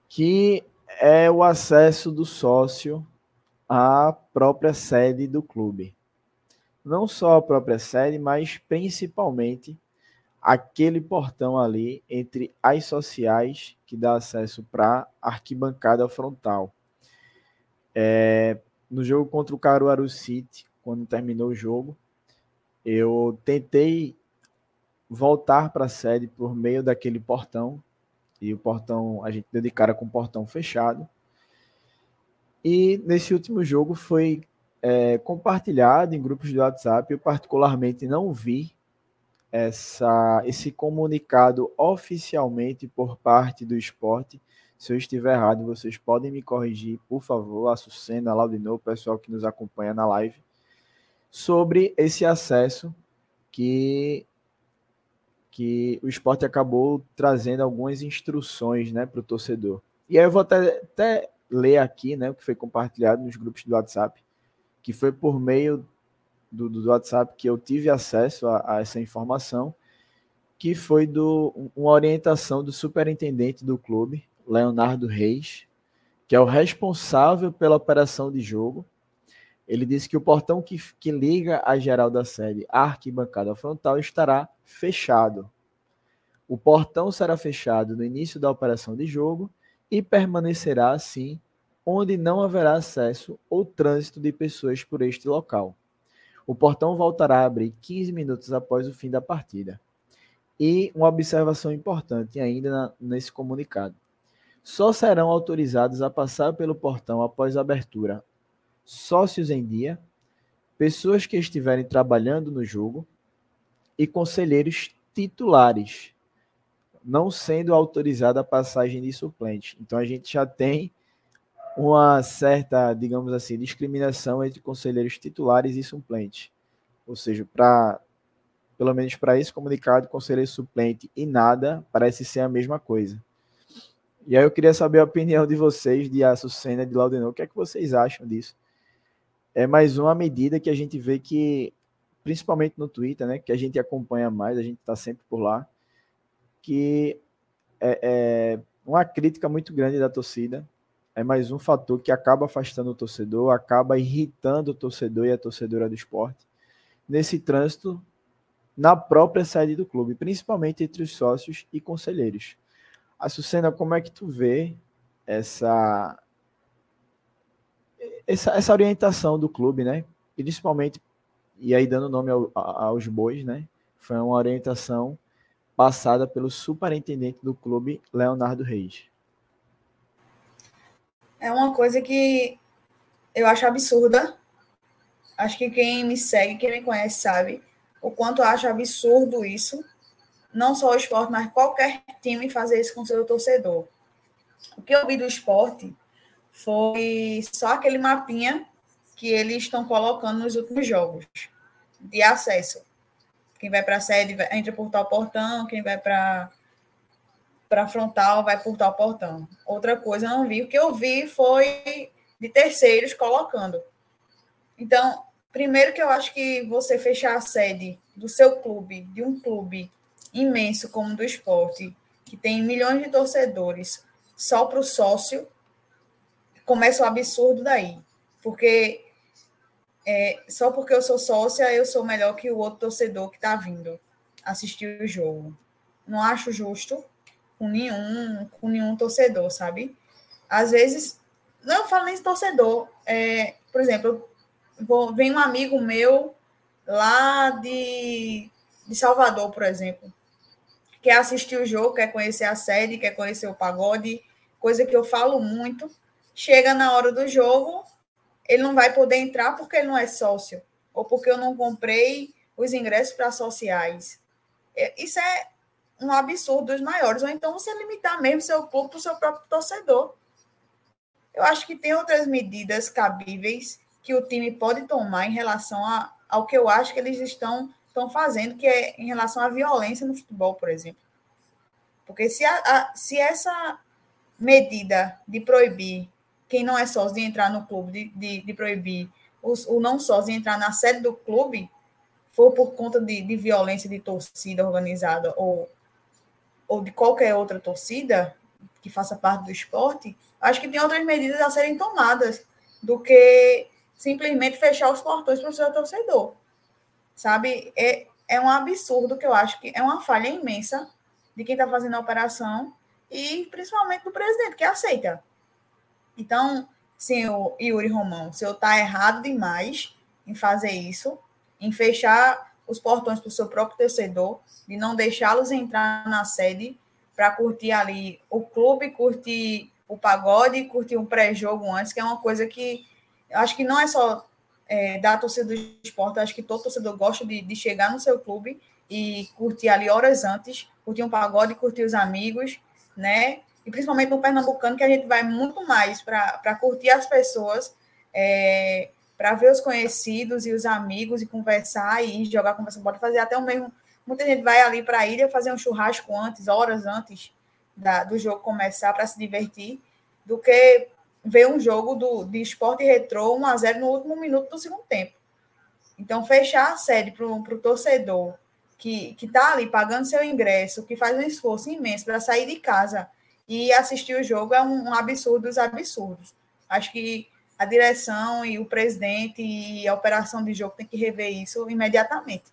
que é o acesso do sócio à própria sede do clube. Não só a própria sede, mas principalmente aquele portão ali entre as sociais que dá acesso para arquibancada frontal. É, no jogo contra o Caruaru City, quando terminou o jogo, eu tentei voltar para a sede por meio daquele portão e o portão a gente deu de cara com o portão fechado. E nesse último jogo foi é, compartilhado em grupos de WhatsApp. Eu particularmente não vi essa, esse comunicado oficialmente por parte do esporte. Se eu estiver errado, vocês podem me corrigir, por favor, a Sucena, Laudinô, o pessoal que nos acompanha na live, sobre esse acesso que, que o esporte acabou trazendo algumas instruções né, para o torcedor. E aí eu vou até, até ler aqui né, o que foi compartilhado nos grupos do WhatsApp, que foi por meio do, do WhatsApp que eu tive acesso a, a, essa informação, que foi do, uma orientação do superintendente do clube, Leonardo Reis, que é o responsável pela operação de jogo. Ele disse que o portão que, que liga a geral da sede à arquibancada frontal estará fechado. O portão será fechado no início da operação de jogo e permanecerá assim, onde não haverá acesso ou trânsito de pessoas por este local. O portão voltará a abrir 15 minutos após o fim da partida. E uma observação importante ainda na, nesse comunicado: só serão autorizados a passar pelo portão após a abertura sócios em dia, pessoas que estiverem trabalhando no jogo e conselheiros titulares, não sendo autorizada a passagem de suplente. Então a gente já tem uma certa, digamos assim, discriminação entre conselheiros titulares e suplentes. Ou seja, para pelo menos para esse comunicado, conselheiro suplente e nada parece ser a mesma coisa. E aí eu queria saber a opinião de vocês, de Açucena, de Laudenor, o que é que vocês acham disso? É mais uma medida que a gente vê que, principalmente no Twitter, né, que a gente acompanha mais, a gente está sempre por lá, que é, é uma crítica muito grande da torcida é mais um fator que acaba afastando o torcedor, acaba irritando o torcedor e a torcedora do esporte nesse trânsito na própria sede do clube, principalmente entre os sócios e conselheiros. Açucena, como é que tu vê essa, essa, essa orientação do clube, né? Principalmente, e aí dando nome ao, aos bois, né? Foi uma orientação passada pelo superintendente do clube, Leonardo Reis é uma coisa que eu acho absurda. Acho que quem me segue, quem me conhece, sabe o quanto eu acho absurdo isso. Não só o esporte, mas qualquer time fazer isso com seu torcedor. O que eu vi do esporte foi só aquele mapinha que eles estão colocando nos últimos jogos de acesso. Quem vai para a sede entra por tal portão, quem vai para para frontal, vai por tal portão. Outra coisa eu não vi. O que eu vi foi de terceiros colocando. Então, primeiro que eu acho que você fechar a sede do seu clube, de um clube imenso como o do esporte, que tem milhões de torcedores, só para o sócio, começa o absurdo daí. Porque é, só porque eu sou sócia, eu sou melhor que o outro torcedor que está vindo assistir o jogo. Não acho justo com nenhum, com nenhum torcedor, sabe? Às vezes, não falo nem torcedor. É, por exemplo, vou, vem um amigo meu lá de, de Salvador, por exemplo, quer assistir o jogo, quer conhecer a série, quer conhecer o pagode, coisa que eu falo muito. Chega na hora do jogo, ele não vai poder entrar porque ele não é sócio, ou porque eu não comprei os ingressos para sociais. É, isso é um absurdo dos maiores, ou então você limitar mesmo seu clube para o seu próprio torcedor. Eu acho que tem outras medidas cabíveis que o time pode tomar em relação a, ao que eu acho que eles estão, estão fazendo, que é em relação à violência no futebol, por exemplo. Porque se, a, a, se essa medida de proibir quem não é sócio de entrar no clube, de, de, de proibir o, não sócio de entrar na sede do clube, for por conta de, de violência de torcida organizada ou, ou de qualquer outra torcida que faça parte do esporte, acho que tem outras medidas a serem tomadas do que simplesmente fechar os portões para o seu torcedor. Sabe? É, é um absurdo que eu acho que é uma falha imensa de quem está fazendo a operação e principalmente do presidente, que aceita. Então, senhor Yuri Romão, o senhor está errado demais em fazer isso, em fechar os portões para o seu próprio torcedor, de não deixá-los entrar na sede para curtir ali o clube, curtir o pagode, curtir um pré-jogo antes, que é uma coisa que acho que não é só é, da torcida do esporte, acho que todo torcedor gosta de, de chegar no seu clube e curtir ali horas antes, curtir um pagode, curtir os amigos, né? E principalmente no Pernambucano, que a gente vai muito mais para curtir as pessoas, é, para ver os conhecidos e os amigos e conversar e jogar conversa, pode fazer até o mesmo. Muita gente vai ali para a ilha fazer um churrasco antes, horas antes da, do jogo começar, para se divertir, do que ver um jogo do, de esporte retrô 1 a 0 no último minuto do segundo tempo. Então, fechar a sede para o torcedor que está ali pagando seu ingresso, que faz um esforço imenso para sair de casa e assistir o jogo é um, um absurdo dos absurdos. Acho que a direção e o presidente e a operação de jogo tem que rever isso imediatamente.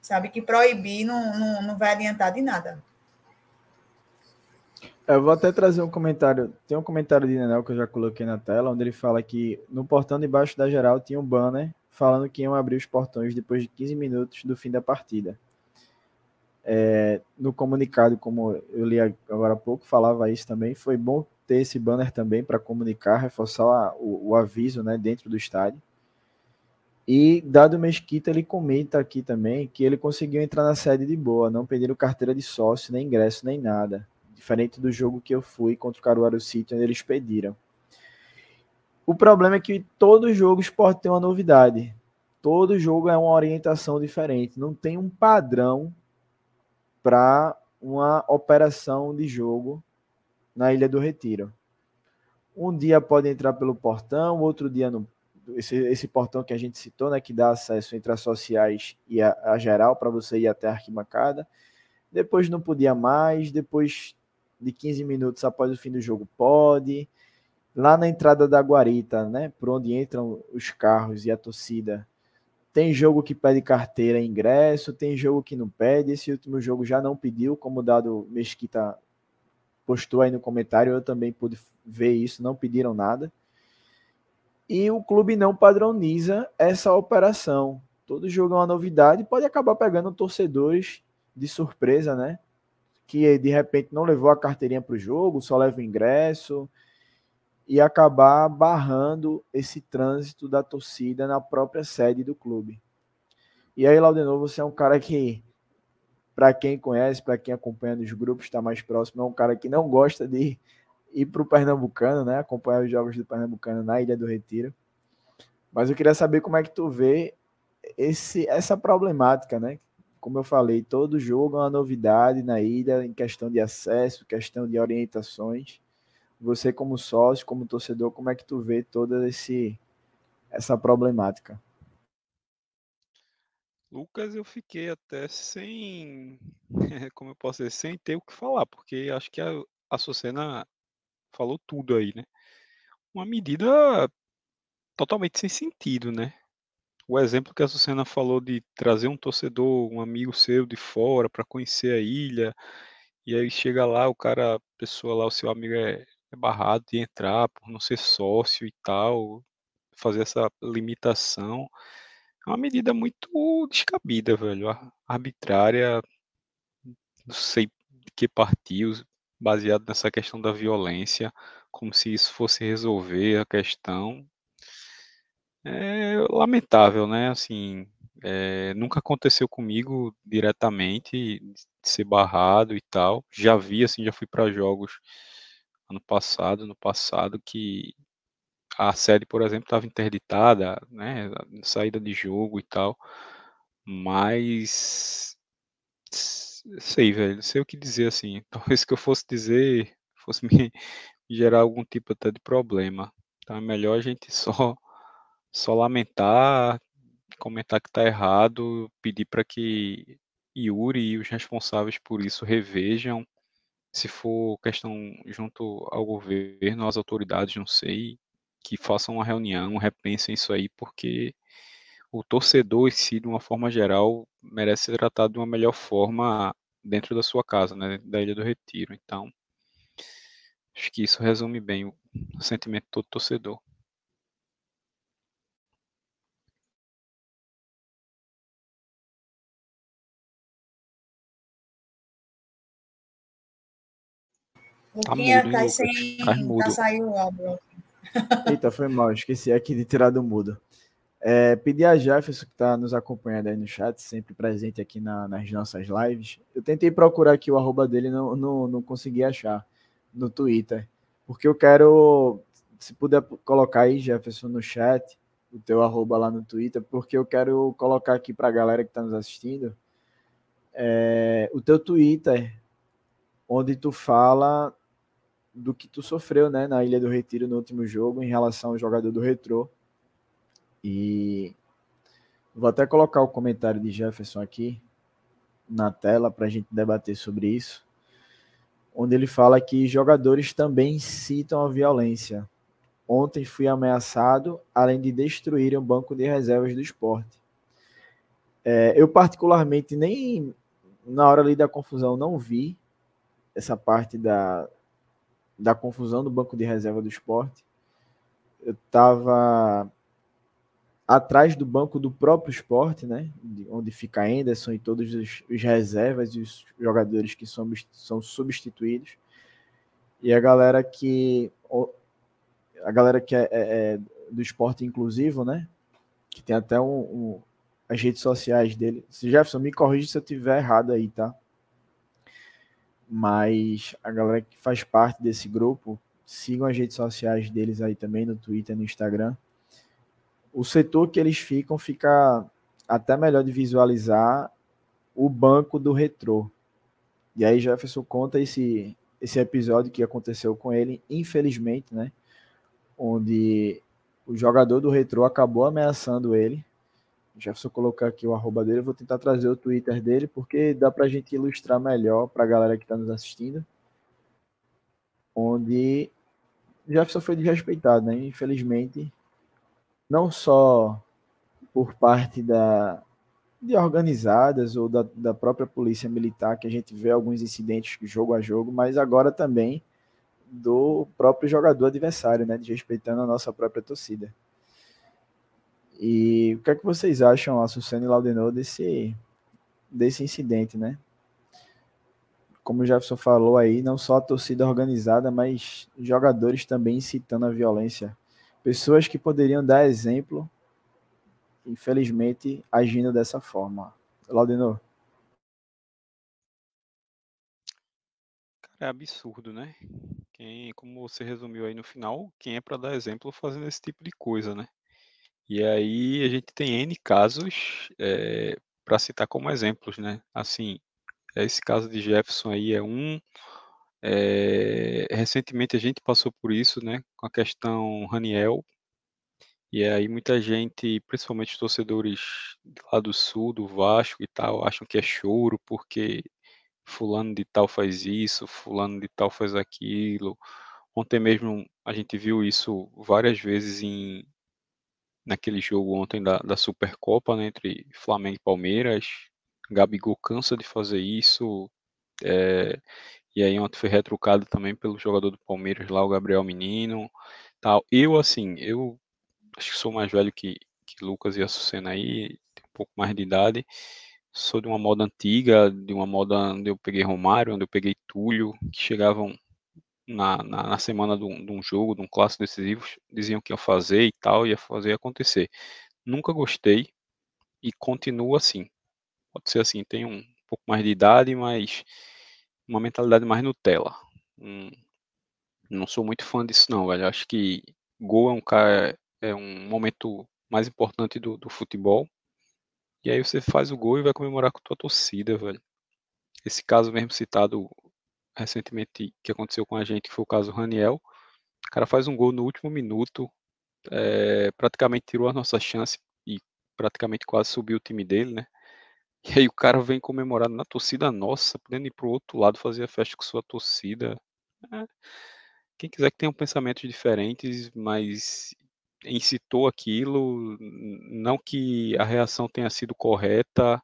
Sabe que proibir não, não, não vai adiantar de nada. Eu vou até trazer um comentário. Tem um comentário de Nenel que eu já coloquei na tela, onde ele fala que no portão debaixo da geral tinha um banner falando que iam abrir os portões depois de 15 minutos do fim da partida. É, no comunicado, como eu li agora há pouco, falava isso também. Foi bom ter esse banner também para comunicar, reforçar o, o, aviso né, dentro do estádio. E Dado Mesquita ele comenta aqui também que ele conseguiu entrar na sede de boa, não pediram carteira de sócio, nem ingresso, nem nada diferente do jogo que eu fui contra o Caruaru City, onde eles pediram. O problema é que todo jogo esporte tem uma novidade. Todo jogo é uma orientação diferente. Não tem um padrão para uma operação de jogo na Ilha do Retiro. Um dia pode entrar pelo portão, outro dia no esse, esse portão que a gente citou, né, que dá acesso entre as sociais e a, a geral para você ir até a arquibancada. Depois não podia mais, depois de 15 minutos após o fim do jogo pode. Lá na entrada da guarita, né, por onde entram os carros e a torcida, tem jogo que pede carteira e ingresso, tem jogo que não pede. Esse último jogo já não pediu, como o dado Mesquita postou aí no comentário, eu também pude ver isso, não pediram nada. E o clube não padroniza essa operação. Todo jogo é uma novidade, pode acabar pegando torcedores de surpresa, né? que de repente não levou a carteirinha para o jogo, só leva o ingresso, e acabar barrando esse trânsito da torcida na própria sede do clube. E aí, Laudenor, você é um cara que, para quem conhece, para quem acompanha nos grupos, está mais próximo, é um cara que não gosta de ir para o Pernambucano, né? Acompanhar os jogos do Pernambucano na Ilha do Retiro. Mas eu queria saber como é que tu vê esse, essa problemática, né? como eu falei, todo jogo é uma novidade na ilha em questão de acesso, questão de orientações. Você como sócio, como torcedor, como é que tu vê toda esse essa problemática? Lucas, eu fiquei até sem, como eu posso dizer, sem ter o que falar, porque acho que a, a Sucena falou tudo aí, né? Uma medida totalmente sem sentido, né? o exemplo que a Sucena falou de trazer um torcedor, um amigo seu de fora para conhecer a ilha, e aí chega lá, o cara, a pessoa lá, o seu amigo é, barrado de entrar por não ser sócio e tal, fazer essa limitação. É uma medida muito descabida, velho, arbitrária, não sei de que partiu, baseado nessa questão da violência, como se isso fosse resolver a questão. É lamentável, né? Assim, é, nunca aconteceu comigo diretamente de ser barrado e tal. Já vi, assim, já fui para jogos ano passado, no passado, que a série, por exemplo, estava interditada, né? Saída de jogo e tal. Mas sei, velho, não sei o que dizer assim. Talvez que eu fosse dizer fosse me gerar algum tipo até de problema. Então é melhor a gente só só lamentar, comentar que está errado, pedir para que Yuri e os responsáveis por isso revejam, se for questão junto ao governo, às autoridades, não sei, que façam uma reunião, repensem isso aí, porque o torcedor em si, de uma forma geral, merece ser tratado de uma melhor forma dentro da sua casa, né, da Ilha do Retiro. Então, acho que isso resume bem o sentimento todo torcedor. Luquinha, tá, tá sem. Tá, tá saiu o áudio. Eita, foi mal, esqueci aqui de tirar do mudo. É, pedir a Jefferson, que está nos acompanhando aí no chat, sempre presente aqui na, nas nossas lives. Eu tentei procurar aqui o arroba dele, não, não, não consegui achar no Twitter. Porque eu quero, se puder colocar aí, Jefferson, no chat, o teu arroba lá no Twitter, porque eu quero colocar aqui para a galera que está nos assistindo é, o teu Twitter, onde tu fala do que tu sofreu né, na Ilha do Retiro no último jogo em relação ao jogador do Retrô. E vou até colocar o comentário de Jefferson aqui na tela para a gente debater sobre isso, onde ele fala que jogadores também citam a violência. Ontem fui ameaçado, além de destruir o banco de reservas do esporte. É, eu, particularmente, nem na hora ali da confusão não vi essa parte da, da confusão do banco de reserva do esporte. Eu estava atrás do banco do próprio esporte, né? Onde fica Anderson e todos os, os reservas e os jogadores que são, são substituídos. E a galera que. A galera que é, é, é do esporte inclusivo, né? Que tem até um, um, as redes sociais dele. Jefferson, me corrija se eu tiver errado aí, tá? Mas a galera que faz parte desse grupo, sigam as redes sociais deles aí também, no Twitter, no Instagram. O setor que eles ficam fica até melhor de visualizar o banco do retrô. E aí Jefferson conta esse, esse episódio que aconteceu com ele, infelizmente, né? Onde o jogador do retrô acabou ameaçando ele Jefferson colocar aqui o arroba dele, eu vou tentar trazer o Twitter dele, porque dá para a gente ilustrar melhor para a galera que está nos assistindo. Onde Jefferson foi desrespeitado, né? Infelizmente, não só por parte da, de organizadas ou da, da própria polícia militar, que a gente vê alguns incidentes jogo a jogo, mas agora também do próprio jogador adversário, né? Desrespeitando a nossa própria torcida. E o que é que vocês acham, Açucena e Laudenor, desse, desse incidente, né? Como o Jefferson falou aí, não só a torcida organizada, mas jogadores também incitando a violência. Pessoas que poderiam dar exemplo, infelizmente, agindo dessa forma. Laudenor. Cara, é absurdo, né? Quem, como você resumiu aí no final, quem é para dar exemplo fazendo esse tipo de coisa, né? E aí a gente tem N casos é, eh, para citar como exemplos, né? Assim, esse caso de Jefferson aí é um. É, recentemente a gente passou por isso, né? Com a questão Raniel. E aí muita gente, principalmente os torcedores lá do sul, do Vasco e tal, acham que é choro porque fulano de tal faz isso, fulano de tal faz aquilo. Ontem mesmo a gente viu isso várias vezes em, naquele jogo ontem da, da Supercopa, né, entre Flamengo e Palmeiras. Gabigol cansa de fazer isso. É, e aí ontem foi retrucado também pelo jogador do Palmeiras lá, o Gabriel Menino. Tal. Eu, assim, eu acho que sou mais velho que, que Lucas e a Sucena aí, tenho um pouco mais de idade. Sou de uma moda antiga, de uma moda onde eu peguei Romário, onde eu peguei Túlio, que chegavam na, na, na semana de um, de um, jogo, de um clássico decisivo, diziam que iam fazer e tal, ia fazer acontecer. Nunca gostei e continuo assim. Pode ser assim, tenho um pouco mais de idade, mas uma mentalidade mais Nutella. Hum, não sou muito fã disso não, velho. Acho que gol é um cara, é um momento mais importante do, do futebol. E aí você faz o gol e vai comemorar com a tua torcida, velho. Esse caso mesmo citado recentemente que aconteceu com a gente, que foi o caso Raniel. O cara faz um gol no último minuto, é, praticamente tirou a nossa chance e praticamente quase subiu o time dele, né? E aí o cara vem comemorar na torcida nossa, podendo ir pro outro lado fazer a festa com sua torcida. É. Quem quiser que tenha pensamentos diferentes, mas incitou aquilo, não que a reação tenha sido correta,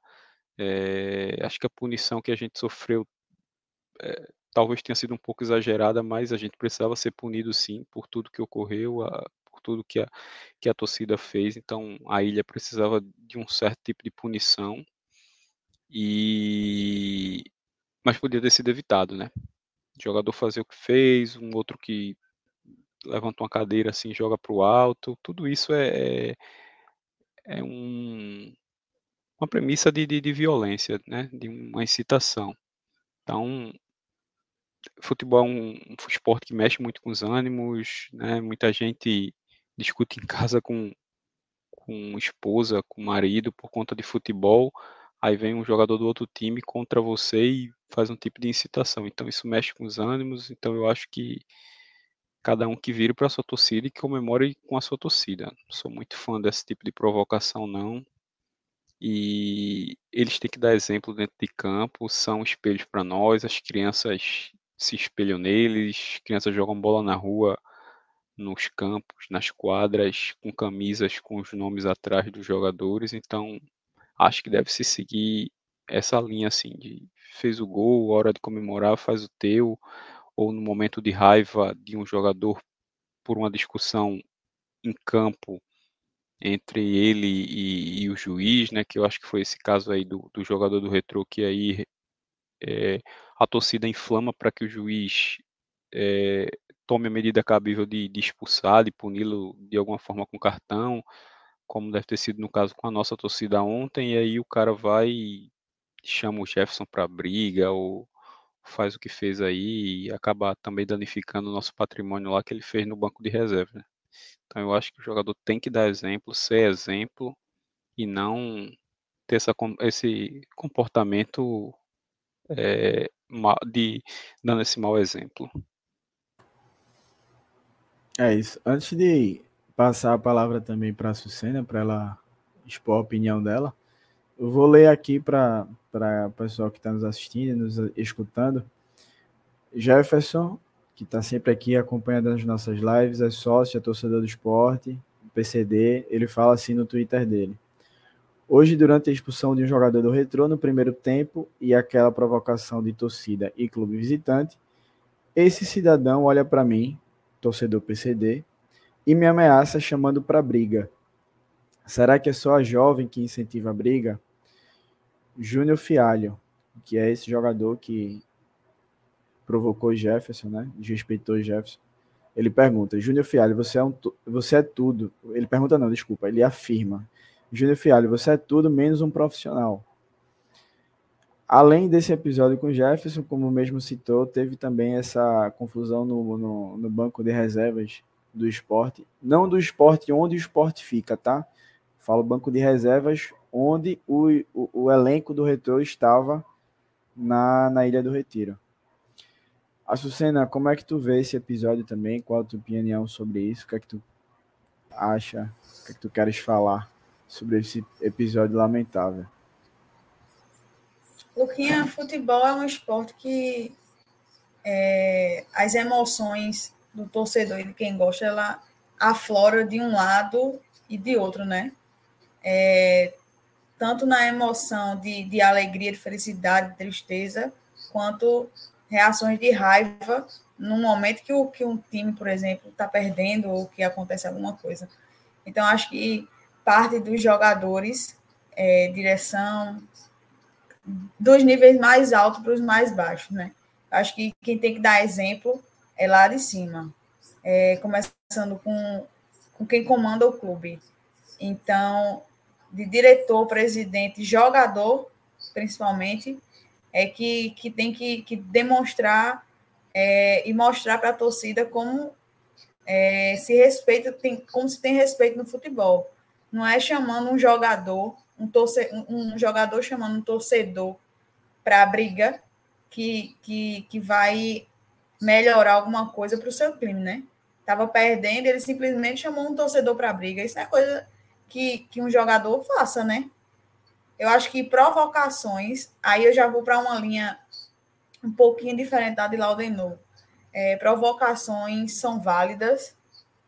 é, acho que a punição que a gente sofreu é, talvez tenha sido um pouco exagerada, mas a gente precisava ser punido sim por tudo que ocorreu, a, por tudo que a, que a torcida fez. Então a ilha precisava de um certo tipo de punição e mas podia ter sido evitado, né? O jogador fazer o que fez, um outro que levanta uma cadeira assim, joga para o alto, tudo isso é, é, é um, uma premissa de, de, de, violência, né? De uma incitação. Então, futebol é um, um esporte que mexe muito com os ânimos, né? Muita gente discute em casa com, com esposa, com marido por conta de futebol, aí vem um jogador do outro time contra você e faz um tipo de incitação. Então isso mexe com os ânimos, então eu acho que cada um que vire para a sua torcida e que comemore com a sua torcida. Não sou muito fã desse tipo de provocação não. E eles têm que dar exemplo dentro de campo, são espelhos para nós, as crianças se espelham neles, as crianças jogam bola na rua, nos campos, nas quadras, com camisas com os nomes atrás dos jogadores, então acho que deve se seguir essa linha assim de fez o gol, hora de comemorar, faz o teu, ou no momento de raiva de um jogador por uma discussão em campo entre ele e, e, o juiz, né, que eu acho que foi esse caso aí do, do jogador do Retro, que aí é, a torcida inflama para que o juiz é, tome a medida cabível de, de expulsar, de puni-lo de alguma forma com cartão, como deve ter sido no caso com a nossa torcida ontem, e aí o cara vai e chama o Jefferson para briga ou faz o que fez aí e acaba também danificando o nosso patrimônio lá que ele fez no banco de reserva. Né? Então eu acho que o jogador tem que dar exemplo, ser exemplo e não ter essa, esse comportamento é, de dando esse mau exemplo. É isso. Antes de passar a palavra também para a Sucena, para ela expor a opinião dela, eu vou ler aqui para o pessoal que está nos assistindo, nos escutando. Jefferson, que está sempre aqui acompanhando as nossas lives, é sócio, é torcedor do esporte, PCD, ele fala assim no Twitter dele. Hoje, durante a expulsão de um jogador do Retrô no primeiro tempo e aquela provocação de torcida e clube visitante, esse cidadão olha para mim, torcedor PCD, e me ameaça chamando para briga. Será que é só a jovem que incentiva a briga? Júnior Fialho, que é esse jogador que provocou Jefferson, né? Desrespeitou Jefferson. Ele pergunta: Júnior Fialho, você é, um, você é tudo. Ele pergunta, não, desculpa, ele afirma: Júnior Fialho, você é tudo menos um profissional. Além desse episódio com Jefferson, como mesmo citou, teve também essa confusão no, no, no, banco de reservas do esporte. Não do esporte onde o esporte fica, tá? Falo banco de reservas onde o, o, o elenco do Retro estava na, na Ilha do Retiro. Açucena, como é que tu vê esse episódio também? Qual a tua opinião sobre isso? O que é que tu acha? O que é que tu queres falar sobre esse episódio lamentável? Luquinha, futebol é um esporte que é, as emoções do torcedor e de quem gosta, ela aflora de um lado e de outro, né? É, tanto na emoção de, de alegria, de felicidade, de tristeza, quanto reações de raiva no momento que, o, que um time, por exemplo, está perdendo ou que acontece alguma coisa. Então, acho que parte dos jogadores, é, direção, dos níveis mais altos para os mais baixos, né? Acho que quem tem que dar exemplo é lá de cima, é, começando com, com quem comanda o clube. Então, de diretor, presidente, jogador, principalmente, é que, que tem que, que demonstrar é, e mostrar para a torcida como é, se respeita, tem, como se tem respeito no futebol. Não é chamando um jogador, um, torce, um, jogador chamando um torcedor para a briga que, que, que vai melhorar alguma coisa para o seu time, né? Tava perdendo, ele simplesmente chamou um torcedor para a briga. Isso é coisa que, que um jogador faça, né? Eu acho que provocações, aí eu já vou para uma linha um pouquinho diferente da de Laudenor. É, provocações são válidas,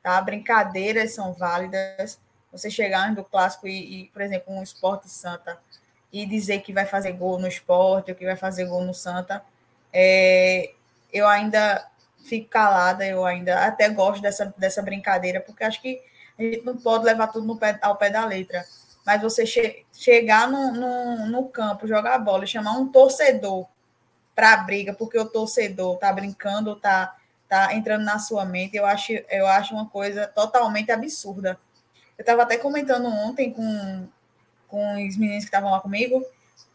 tá? Brincadeiras são válidas. Você chegar no clássico e, e, por exemplo, um esporte Santa e dizer que vai fazer gol no esporte ou que vai fazer gol no Santa, é, eu ainda fico calada, eu ainda até gosto dessa, dessa brincadeira, porque acho que a gente não pode levar tudo pé, ao pé da letra. Mas você che, chegar no, no, no campo, jogar bola e chamar um torcedor para a briga, porque o torcedor tá brincando, tá, tá entrando na sua mente, eu acho, eu acho uma coisa totalmente absurda. Eu estava até comentando ontem com, com os meninos que estavam lá comigo,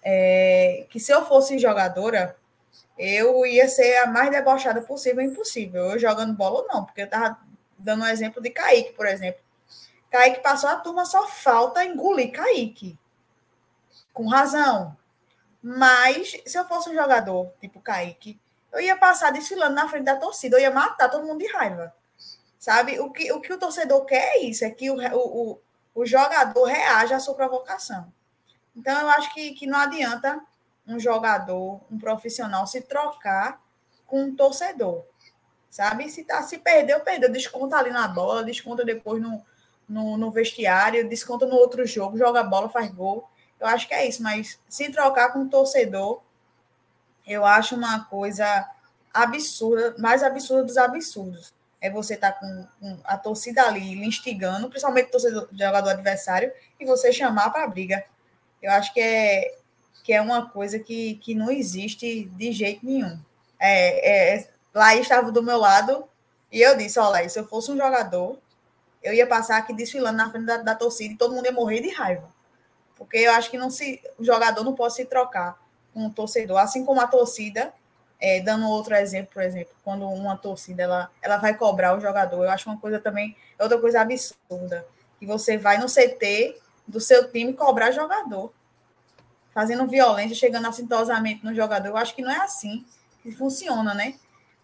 é, que se eu fosse jogadora, eu ia ser a mais debochada possível, impossível. Eu jogando bola ou não, porque eu estava dando um exemplo de Kaique, por exemplo. Kaique passou a turma, só falta engolir Kaique. Com razão. Mas se eu fosse um jogador tipo Kaique, eu ia passar desfilando na frente da torcida, eu ia matar todo mundo de raiva. Sabe? O que o, que o torcedor quer é isso, é que o, o, o jogador reaja à sua provocação. Então, eu acho que, que não adianta um jogador, um profissional se trocar com um torcedor. Sabe? Se, tá, se perdeu, perdeu. Desconta ali na bola, desconta depois no, no, no vestiário, desconta no outro jogo, joga bola, faz gol. Eu acho que é isso, mas se trocar com um torcedor, eu acho uma coisa absurda, mais absurda dos absurdos. É você estar tá com, com, a torcida ali instigando, principalmente o torcedor, jogador adversário, e você chamar para a briga. Eu acho que é, que é uma coisa que, que não existe de jeito nenhum. É, é, Laís estava do meu lado e eu disse: Olha, se eu fosse um jogador, eu ia passar aqui desfilando na frente da, da torcida e todo mundo ia morrer de raiva. Porque eu acho que não se, o jogador não pode se trocar com o torcedor, assim como a torcida, é, dando outro exemplo, por exemplo, quando uma torcida ela, ela vai cobrar o jogador, eu acho uma coisa também, é outra coisa absurda, que você vai no CT do seu time cobrar jogador fazendo violência, chegando assintosamente no jogador. Eu acho que não é assim que funciona, né?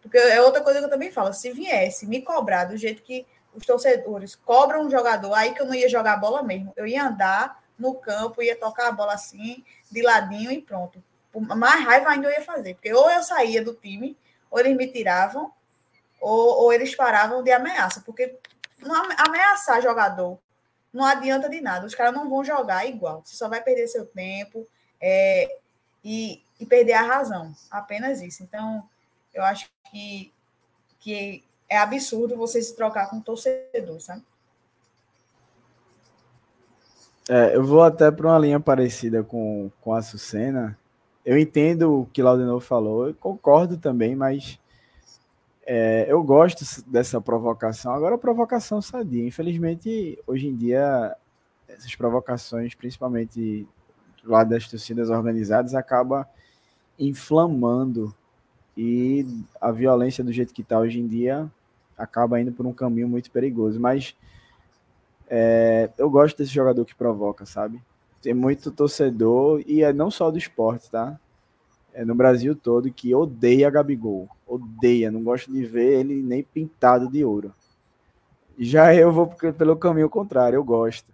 Porque é outra coisa que eu também falo. Se viesse me cobrar do jeito que os torcedores cobram um jogador, aí que eu não ia jogar bola mesmo. Eu ia andar no campo, ia tocar a bola assim, de ladinho e pronto. Mais raiva ainda eu ia fazer. Porque ou eu saía do time, ou eles me tiravam, ou, ou eles paravam de ameaça. Porque ameaçar jogador não adianta de nada. Os caras não vão jogar igual. Você só vai perder seu tempo é, e, e, perder a razão. Apenas isso. Então, eu acho que, que é absurdo você se trocar com um torcedor, sabe? É, eu vou até para uma linha parecida com, com a Sucena. Eu entendo o que Laudenor falou, eu concordo também, mas é, eu gosto dessa provocação. Agora, provocação sadia. Infelizmente, hoje em dia, essas provocações, principalmente do lado das torcidas organizadas, acaba inflamando e a violência do jeito que está hoje em dia acaba indo por um caminho muito perigoso. Mas é, eu gosto desse jogador que provoca, sabe? Tem muito torcedor e é não só do esporte, tá? É no Brasil todo que odeia Gabigol, odeia, não gosto de ver ele nem pintado de ouro. Já eu vou pelo caminho contrário, eu gosto.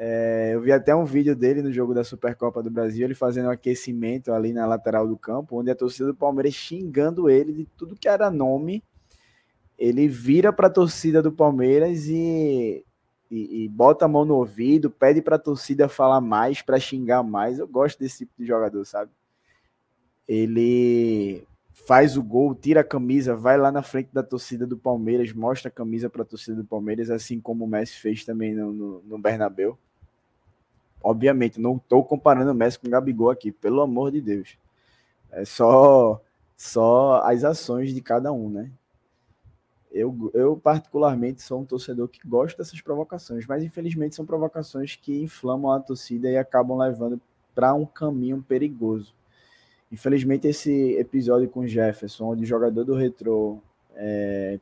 É, eu vi até um vídeo dele no jogo da Supercopa do Brasil, ele fazendo um aquecimento ali na lateral do campo, onde a torcida do Palmeiras xingando ele de tudo que era nome. Ele vira para a torcida do Palmeiras e, e, e, bota a mão no ouvido, pede para a torcida falar mais, para xingar mais. Eu gosto desse tipo de jogador, sabe? Ele faz o gol, tira a camisa, vai lá na frente da torcida do Palmeiras, mostra a camisa para a torcida do Palmeiras, assim como o Messi fez também no, no, no Bernabéu. Obviamente, não estou comparando o Messi com o Gabigol aqui, pelo amor de Deus. É só, só as ações de cada um, né? Eu, eu, particularmente, sou um torcedor que gosta dessas provocações, mas infelizmente são provocações que inflamam a torcida e acabam levando para um caminho perigoso. Infelizmente, esse episódio com Jefferson, onde o jogador do Retrô é,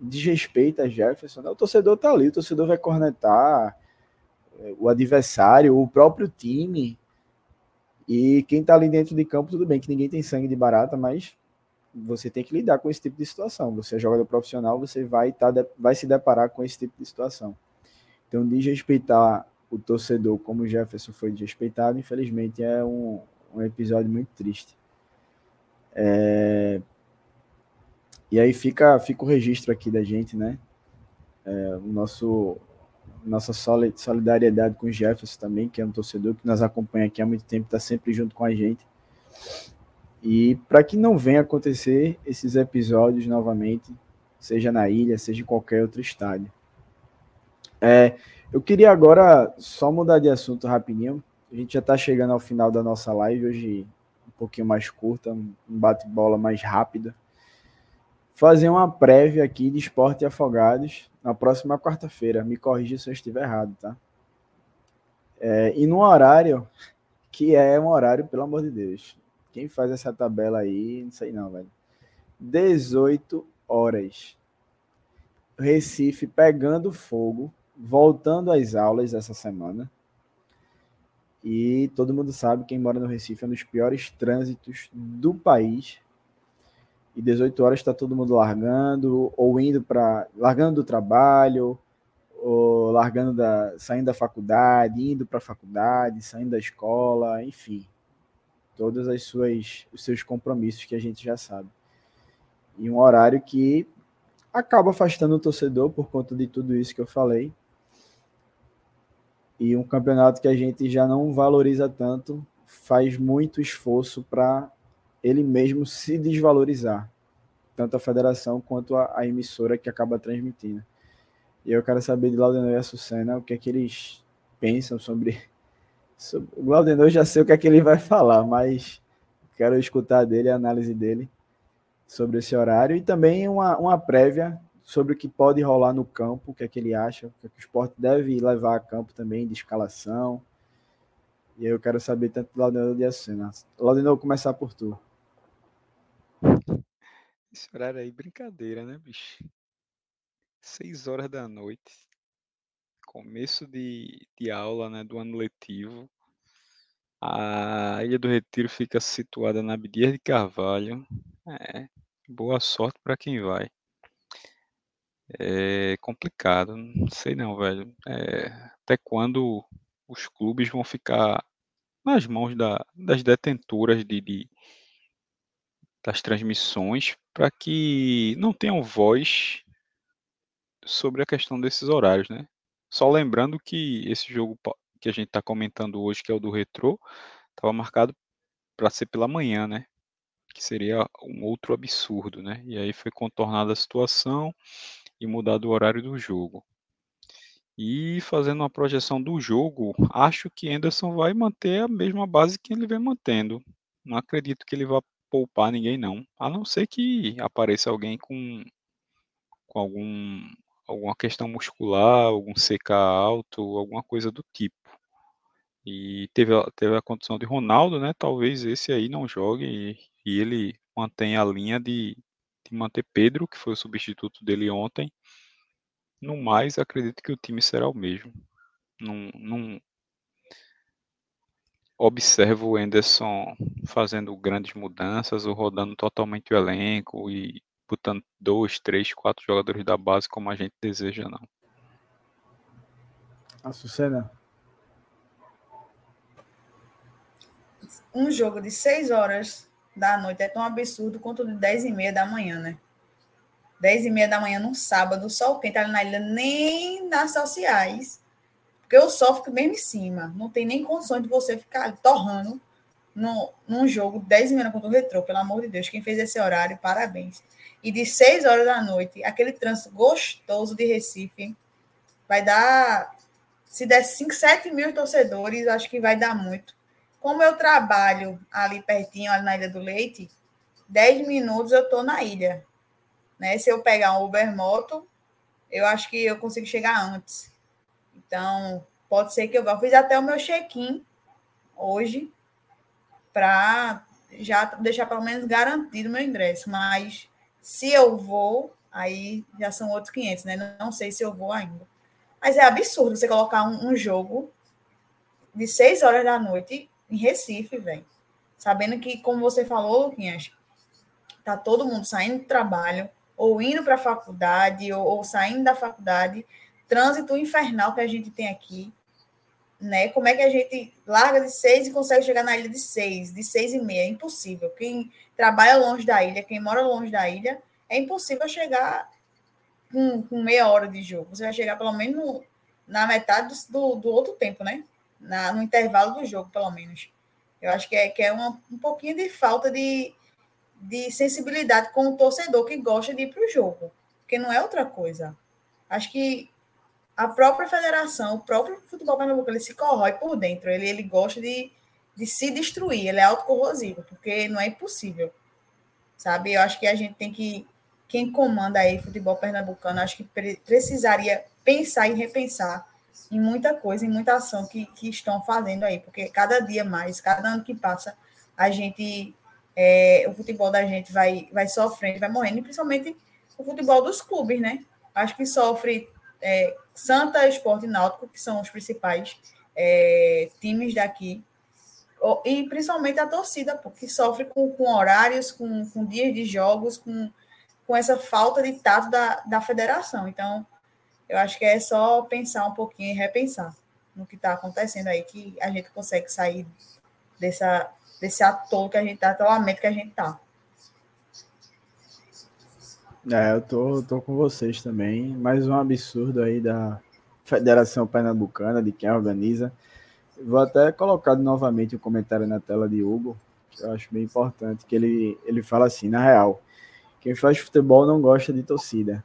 desrespeita Jefferson, né? o torcedor tá ali, o torcedor vai cornetar, o adversário, o próprio time. E quem está ali dentro de campo, tudo bem que ninguém tem sangue de barata, mas você tem que lidar com esse tipo de situação. Você é jogador profissional, você vai, tá, vai se deparar com esse tipo de situação. Então, desrespeitar o torcedor como o Jefferson foi desrespeitado, infelizmente é um, um episódio muito triste. É... E aí fica, fica o registro aqui da gente, né? É, o nosso nossa solidariedade com o Jefferson também, que é um torcedor que nos acompanha aqui há muito tempo, está sempre junto com a gente. E para que não venha acontecer esses episódios novamente, seja na ilha, seja em qualquer outro estádio. É, eu queria agora só mudar de assunto rapidinho. A gente já está chegando ao final da nossa live, hoje um pouquinho mais curta, um bate-bola mais rápido. Fazer uma prévia aqui de esporte afogados na próxima quarta-feira. Me corrija se eu estiver errado, tá? É, e no horário que é um horário, pelo amor de Deus. Quem faz essa tabela aí, não sei não, velho. 18 horas. Recife pegando fogo, voltando às aulas essa semana. E todo mundo sabe, quem mora no Recife é um dos piores trânsitos do país e 18 horas está todo mundo largando, ou indo para. largando do trabalho, ou largando da. saindo da faculdade, indo para a faculdade, saindo da escola, enfim. Todas as suas os seus compromissos que a gente já sabe. E um horário que acaba afastando o torcedor por conta de tudo isso que eu falei. E um campeonato que a gente já não valoriza tanto, faz muito esforço para ele mesmo se desvalorizar, tanto a federação quanto a, a emissora que acaba transmitindo. E eu quero saber de Laudenor e Açucena o que é que eles pensam sobre... O Laudenor já sei o que é que ele vai falar, mas quero escutar dele, a análise dele sobre esse horário e também uma, uma prévia sobre o que pode rolar no campo, o que é que ele acha, o que, é que o esporte deve levar a campo também de escalação. E aí eu quero saber tanto do Laudenor de Açucena. Laudenor, começar por tu. Esse horário aí, brincadeira, né, bicho? Seis horas da noite. Começo de, de aula, né, do ano letivo. A Ilha do Retiro fica situada na Abdias de Carvalho. É, boa sorte para quem vai. É complicado, não sei não, velho. É, até quando os clubes vão ficar nas mãos da, das detentoras de, de, das transmissões para que não tenham voz sobre a questão desses horários, né? Só lembrando que esse jogo que a gente está comentando hoje, que é o do Retrô, estava marcado para ser pela manhã, né? Que seria um outro absurdo, né? E aí foi contornada a situação e mudado o horário do jogo. E fazendo uma projeção do jogo, acho que Anderson vai manter a mesma base que ele vem mantendo. Não acredito que ele vá poupar ninguém não, a não ser que apareça alguém com, com algum, alguma questão muscular, algum CK alto, alguma coisa do tipo. E teve, teve a condição de Ronaldo, né? Talvez esse aí não jogue e, e ele mantenha a linha de, de manter Pedro, que foi o substituto dele ontem. No mais, acredito que o time será o mesmo. Não, não, observo o Enderson fazendo grandes mudanças ou rodando totalmente o elenco e botando dois, três, quatro jogadores da base como a gente deseja, não. Açucena? Um jogo de seis horas da noite é tão absurdo quanto de dez e meia da manhã, né? Dez e meia da manhã num sábado, sol quente ali na ilha, nem nas sociais porque o sol fica bem em cima. Não tem nem condições de você ficar torrando no, num jogo 10 minutos contra o retrô, pelo amor de Deus. Quem fez esse horário, parabéns. E de 6 horas da noite, aquele trânsito gostoso de Recife, vai dar. Se der 5, 7 mil torcedores, acho que vai dar muito. Como eu trabalho ali pertinho, ali na Ilha do Leite, 10 minutos eu estou na ilha. Né? Se eu pegar um Uber Moto, eu acho que eu consigo chegar antes. Então, pode ser que eu vá. Eu fiz até o meu check-in hoje para já deixar pelo menos garantido o meu ingresso. Mas se eu vou, aí já são outros 500, né? Não sei se eu vou ainda. Mas é absurdo você colocar um, um jogo de 6 horas da noite em Recife, velho. Sabendo que, como você falou, Luquinhas, tá todo mundo saindo do trabalho, ou indo para a faculdade, ou, ou saindo da faculdade trânsito infernal que a gente tem aqui, né? Como é que a gente larga de seis e consegue chegar na ilha de seis, de seis e meia? É impossível. Quem trabalha longe da ilha, quem mora longe da ilha, é impossível chegar com, com meia hora de jogo. Você vai chegar pelo menos no, na metade do, do outro tempo, né? Na, no intervalo do jogo, pelo menos. Eu acho que é, que é uma, um pouquinho de falta de, de sensibilidade com o torcedor que gosta de ir para o jogo, porque não é outra coisa. Acho que a própria federação, o próprio futebol pernambucano, ele se corrói por dentro, ele, ele gosta de, de se destruir, ele é autocorrosivo, porque não é impossível, sabe? Eu acho que a gente tem que, quem comanda aí futebol pernambucano, acho que precisaria pensar e repensar em muita coisa, em muita ação que, que estão fazendo aí, porque cada dia mais, cada ano que passa, a gente, é, o futebol da gente vai, vai sofrendo, vai morrendo, e principalmente o futebol dos clubes, né? Acho que sofre é, Santa Esporte e Náutico, que são os principais é, times daqui, e principalmente a torcida, porque sofre com, com horários, com, com dias de jogos, com, com essa falta de tato da, da federação. Então, eu acho que é só pensar um pouquinho e repensar no que está acontecendo aí, que a gente consegue sair dessa, desse atolo que a gente está, atolamento que a gente está. É, eu tô, tô com vocês também. Mais um absurdo aí da Federação Pernambucana, de quem organiza. Vou até colocar novamente o um comentário na tela de Hugo, que eu acho bem importante, que ele, ele fala assim, na real, quem faz futebol não gosta de torcida.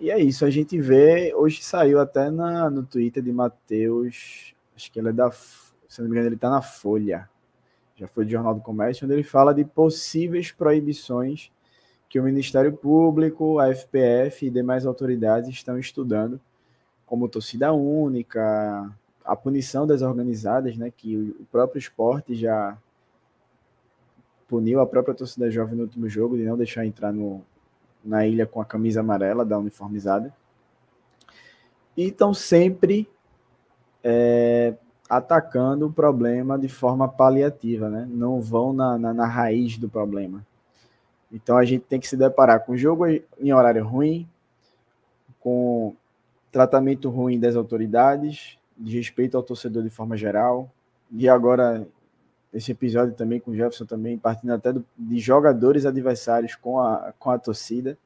E é isso, a gente vê, hoje saiu até na, no Twitter de Matheus, acho que ele é da, se não me engano, ele está na Folha, já foi do Jornal do Comércio, onde ele fala de possíveis proibições que o Ministério Público, a FPF e demais autoridades estão estudando, como torcida única, a punição das organizadas, né, que o próprio esporte já puniu a própria torcida jovem no último jogo de não deixar entrar no, na ilha com a camisa amarela da uniformizada. E estão sempre é, atacando o problema de forma paliativa, né? não vão na, na, na, raiz do problema. Então a gente tem que se deparar com jogo em horário ruim, com tratamento ruim das autoridades, de respeito ao torcedor de forma geral, e agora esse episódio também com o Jefferson também, partindo até do, de jogadores adversários com a, com a torcida.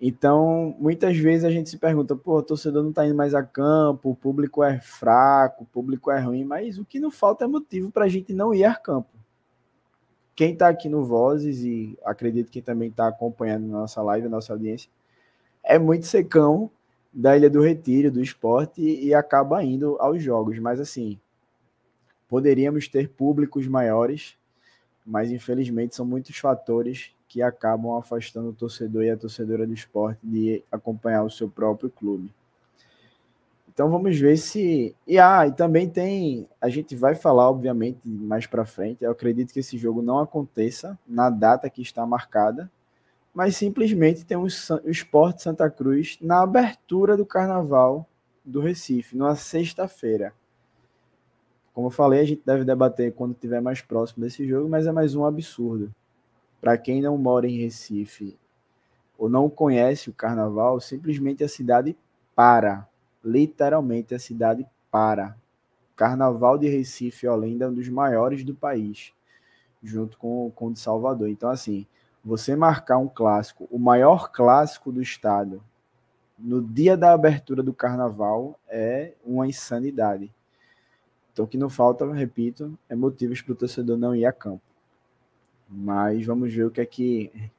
Então, muitas vezes a gente se pergunta, pô, o torcedor não está indo mais a campo, o público é fraco, o público é ruim, mas o que não falta é motivo para a gente não ir a campo. Quem está aqui no Vozes, e acredito que também está acompanhando nossa live, nossa audiência, é muito secão da Ilha do Retiro, do esporte, e, acaba indo aos jogos. Mas assim, Poderíamos ter públicos maiores, mas infelizmente são muitos fatores que acabam afastando o torcedor e a torcedora do esporte de acompanhar o seu próprio clube. Então vamos ver se. E ah, e também tem. A gente vai falar, obviamente, mais para frente. Eu acredito que esse jogo não aconteça na data que está marcada, mas simplesmente tem o Esporte Santa Cruz na abertura do carnaval do Recife, numa sexta-feira. Como eu falei, a gente deve debater quando estiver mais próximo desse jogo, mas é mais um absurdo. Para quem não mora em Recife ou não conhece o carnaval, simplesmente a cidade para. Literalmente a cidade para. Carnaval de Recife Olinda é um dos maiores do país, junto com, com o de Salvador. Então, assim, você marcar um clássico, o maior clássico do estado, no dia da abertura do carnaval, é uma insanidade. Então, o que não falta, repito, é motivos para o torcedor não ir a campo. Mas vamos ver o que é que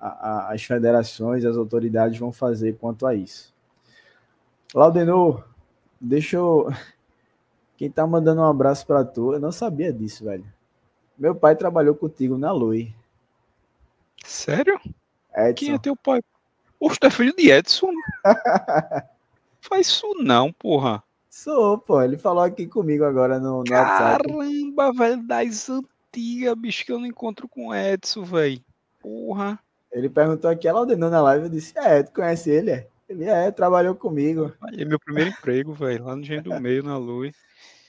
a, a, as federações, as autoridades vão fazer quanto a isso. Laudenor, deixa eu. Quem tá mandando um abraço para tu, eu não sabia disso, velho. Meu pai trabalhou contigo na Lui. Sério? Edson. Quem é teu pai? Poxa, tu é filho de Edson. Faz isso não, porra. Sou, pô. Ele falou aqui comigo agora no, no Caramba, velho, das antigas, bicho, que eu não encontro com o Edson, velho. Porra. Ele perguntou aqui, ela ordenou na live, eu disse, é, tu conhece ele? É? Ele é, trabalhou comigo. É meu primeiro emprego, velho, lá no Engenho do Meio, na Luz.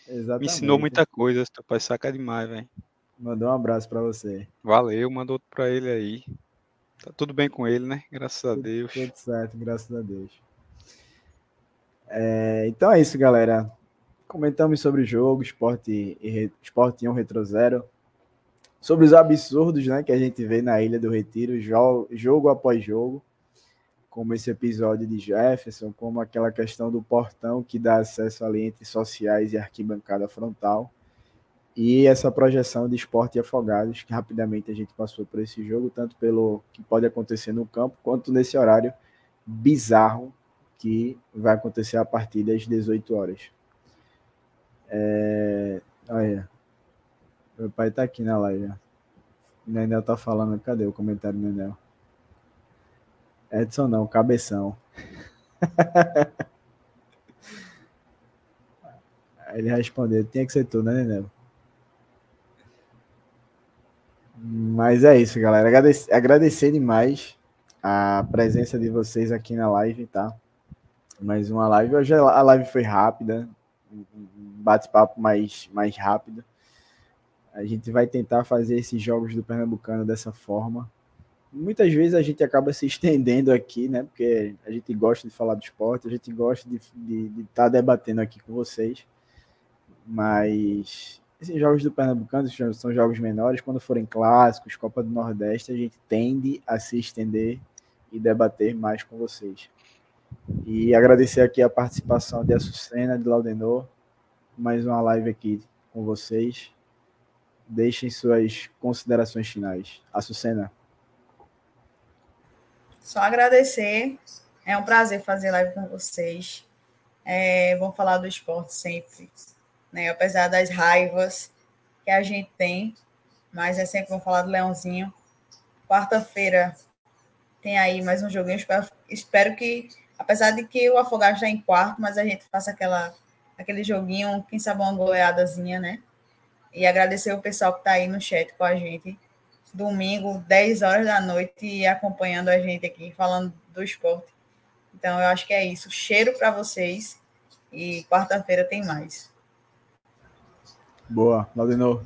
Exatamente. Me ensinou muita coisa, teu pai saca demais, velho. Mandou um abraço para você. Valeu, mandou outro pra ele aí. Tá tudo bem com ele, né? Graças a Deus. Tudo certo, graças a Deus. É, então é isso, galera. Comentamos sobre o jogo, esporte, e, esporte 1 Retro Zero. Sobre os absurdos né, que a gente vê na Ilha do Retiro, jogo, jogo após jogo. Como esse episódio de Jefferson, como aquela questão do portão que dá acesso ali entre sociais e arquibancada frontal. E essa projeção de esporte e afogados, que rapidamente a gente passou por esse jogo, tanto pelo que pode acontecer no campo, quanto nesse horário bizarro que vai acontecer a partir das 18 horas. É... Olha, meu pai tá aqui na live. O Nenel tá falando, cadê o comentário do Nenel? Edson não, cabeção. Ele respondeu, tinha que ser tu, né, Nenel? Mas é isso, galera. Agradecer, agradecer demais a presença de vocês aqui na live, tá? Mais uma live. Hoje a live foi rápida, um bate-papo mais, mais rápido. A gente vai tentar fazer esses jogos do Pernambucano dessa forma. Muitas vezes a gente acaba se estendendo aqui, né? Porque a gente gosta de falar do esporte, a gente gosta de estar de, de tá debatendo aqui com vocês. Mas esses jogos do Pernambucano são jogos menores. Quando forem clássicos, Copa do Nordeste, a gente tende a se estender e debater mais com vocês. E agradecer aqui a participação de Açucena, de Laudenor, mais uma live aqui com vocês. Deixem suas considerações finais. Açucena. Só agradecer. É um prazer fazer live com vocês. É, vamos falar do esporte sempre né? Apesar das raivas que a gente tem, mas é sempre vamos falar do Leãozinho. Quarta-feira tem aí mais um joguinho. Espero, espero que, apesar de que o Afogado está em quarto, mas a gente faça aquela, aquele joguinho, quem sabe uma goleadazinha, né? E agradecer o pessoal que está aí no chat com a gente. Domingo, 10 horas da noite, acompanhando a gente aqui, falando do esporte. Então, eu acho que é isso. Cheiro para vocês. E quarta-feira tem mais. Boa, Laudenor.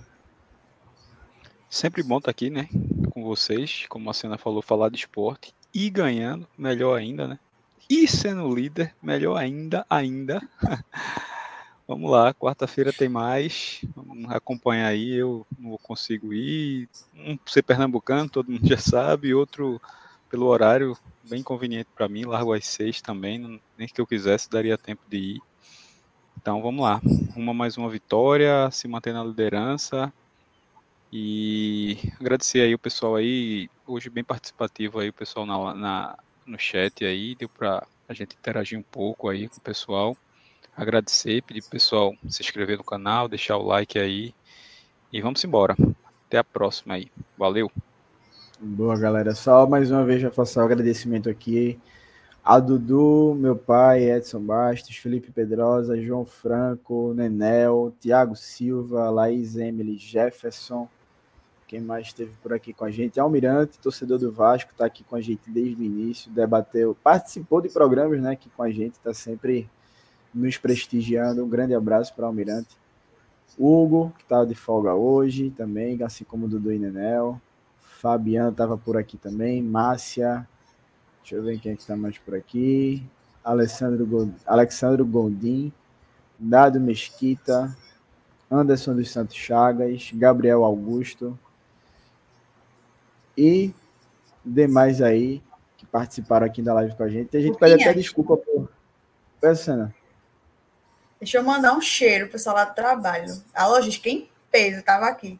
Sempre bom estar aqui, né? Com vocês, como a cena falou, falar de esporte e ganhando, melhor ainda, né? E sendo líder, melhor ainda, ainda. Vamos lá, quarta-feira tem mais. Vamos acompanhar aí. Eu não consigo ir. Um ser pernambucano, todo mundo já sabe. Outro pelo horário bem conveniente para mim. Largo às seis também. Nem que eu quisesse daria tempo de ir. Então vamos lá. Uma mais uma vitória, se manter na liderança. E agradecer aí o pessoal aí, hoje bem participativo aí, o pessoal na, na no chat aí, deu para a gente interagir um pouco aí com o pessoal. Agradecer, pedir pro pessoal se inscrever no canal, deixar o like aí. E vamos embora. Até a próxima aí. Valeu. Boa, galera. Só mais uma vez já faço o agradecimento aqui a Dudu, meu pai, Edson Bastos, Felipe Pedrosa, João Franco, Nenel, Tiago Silva, Laís Emily, Jefferson. Quem mais esteve por aqui com a gente? Almirante, torcedor do Vasco, está aqui com a gente desde o início, debateu, participou de programas né, aqui com a gente, está sempre nos prestigiando. Um grande abraço para Almirante. Hugo, que estava tá de folga hoje também, assim como Dudu e Nenel. Fabiano estava por aqui também. Márcia, Deixa eu ver quem é está mais por aqui. Alessandro, Gold... Alexandro Gondim, Dado Mesquita, Anderson dos Santos Chagas, Gabriel Augusto e demais aí que participaram aqui da live com a gente. A gente pede até desculpa por. Oi, Deixa eu mandar um cheiro pro pessoal lá do trabalho. A logística em peso estava aqui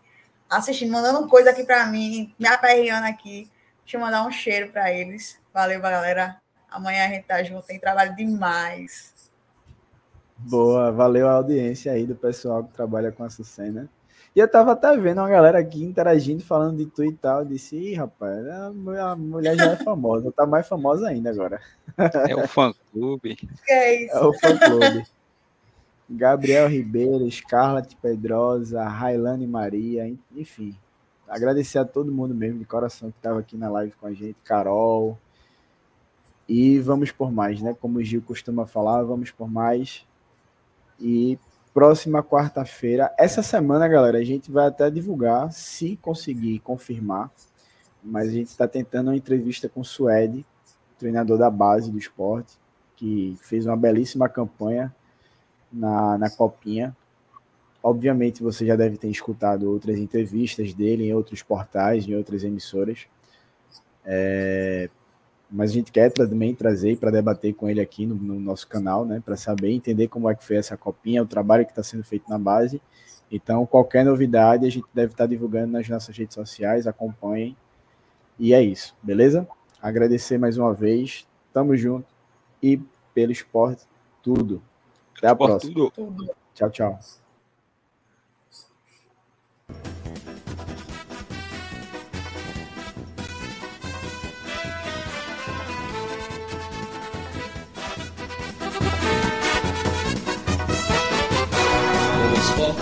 assistindo, mandando coisa aqui para mim, me aperreando aqui. Deixa eu mandar um cheiro para eles. Valeu, galera. Amanhã a gente tá junto, tem trabalho demais. Boa, valeu a audiência aí do pessoal que trabalha com a Sucena. E eu tava até vendo uma galera aqui interagindo, falando de tu e tal. Eu disse, Ih, rapaz, a mulher já é famosa, tá mais famosa ainda agora. É o fã-clube. É isso. É o fã-clube. Gabriel Ribeiro, Scarlett Pedrosa, Railane Maria, enfim. Agradecer a todo mundo mesmo, de coração, que estava aqui na live com a gente, Carol, e vamos por mais, né? Como o Gil costuma falar, vamos por mais. E próxima quarta-feira, essa semana, galera, a gente vai até divulgar, se conseguir confirmar, mas a gente está tentando uma entrevista com o Suede, treinador da base do esporte, que fez uma belíssima campanha na, na Copinha. Obviamente você já deve ter escutado outras entrevistas dele em outros portais, em outras emissoras. É, mas a gente quer também trazer para debater com ele aqui no, no nosso canal, né, para saber entender como é que foi essa copinha, o trabalho que está sendo feito na base. Então, qualquer novidade a gente deve estar tá divulgando nas nossas redes sociais, acompanhem. E é isso, beleza? Agradecer mais uma vez, tamo junto e pelo esporte tudo. Até a próxima. Tudo. Tchau, tchau.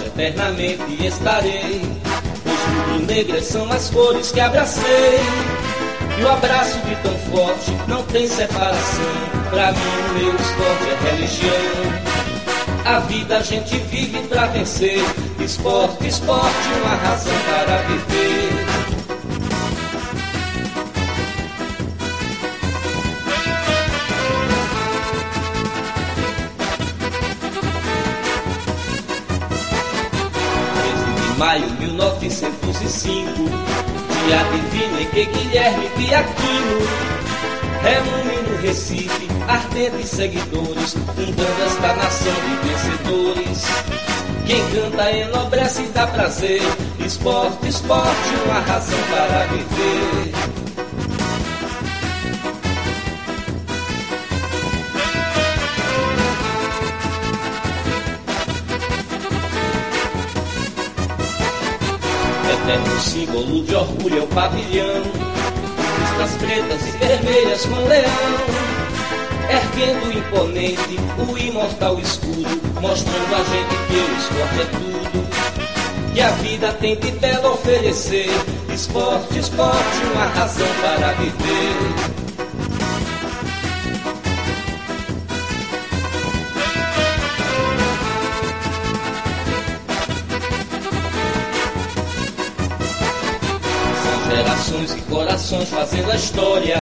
eternamente estarei. Os rubro-negras são as cores que abracei. E o abraço de tão forte não tem separação. Pra mim, o meu esporte é religião. A vida a gente vive pra vencer. Esporte, esporte, uma razão para viver. maio 1905, dia divino em que Guilherme Piaquino reúne no Recife ardentes seguidores, fundando esta nação de vencedores. Quem canta enobrece e dá prazer, esporte, esporte, uma razão para viver. eterno símbolo de orgulho é o pavilhão. Listras pretas e vermelhas com leão. Erguendo imponente o imortal escudo, mostrando a gente que o esporte é tudo. Que a vida tem de belo oferecer. Esporte, esporte, uma razão para viver. Gerações e corações fazendo a história.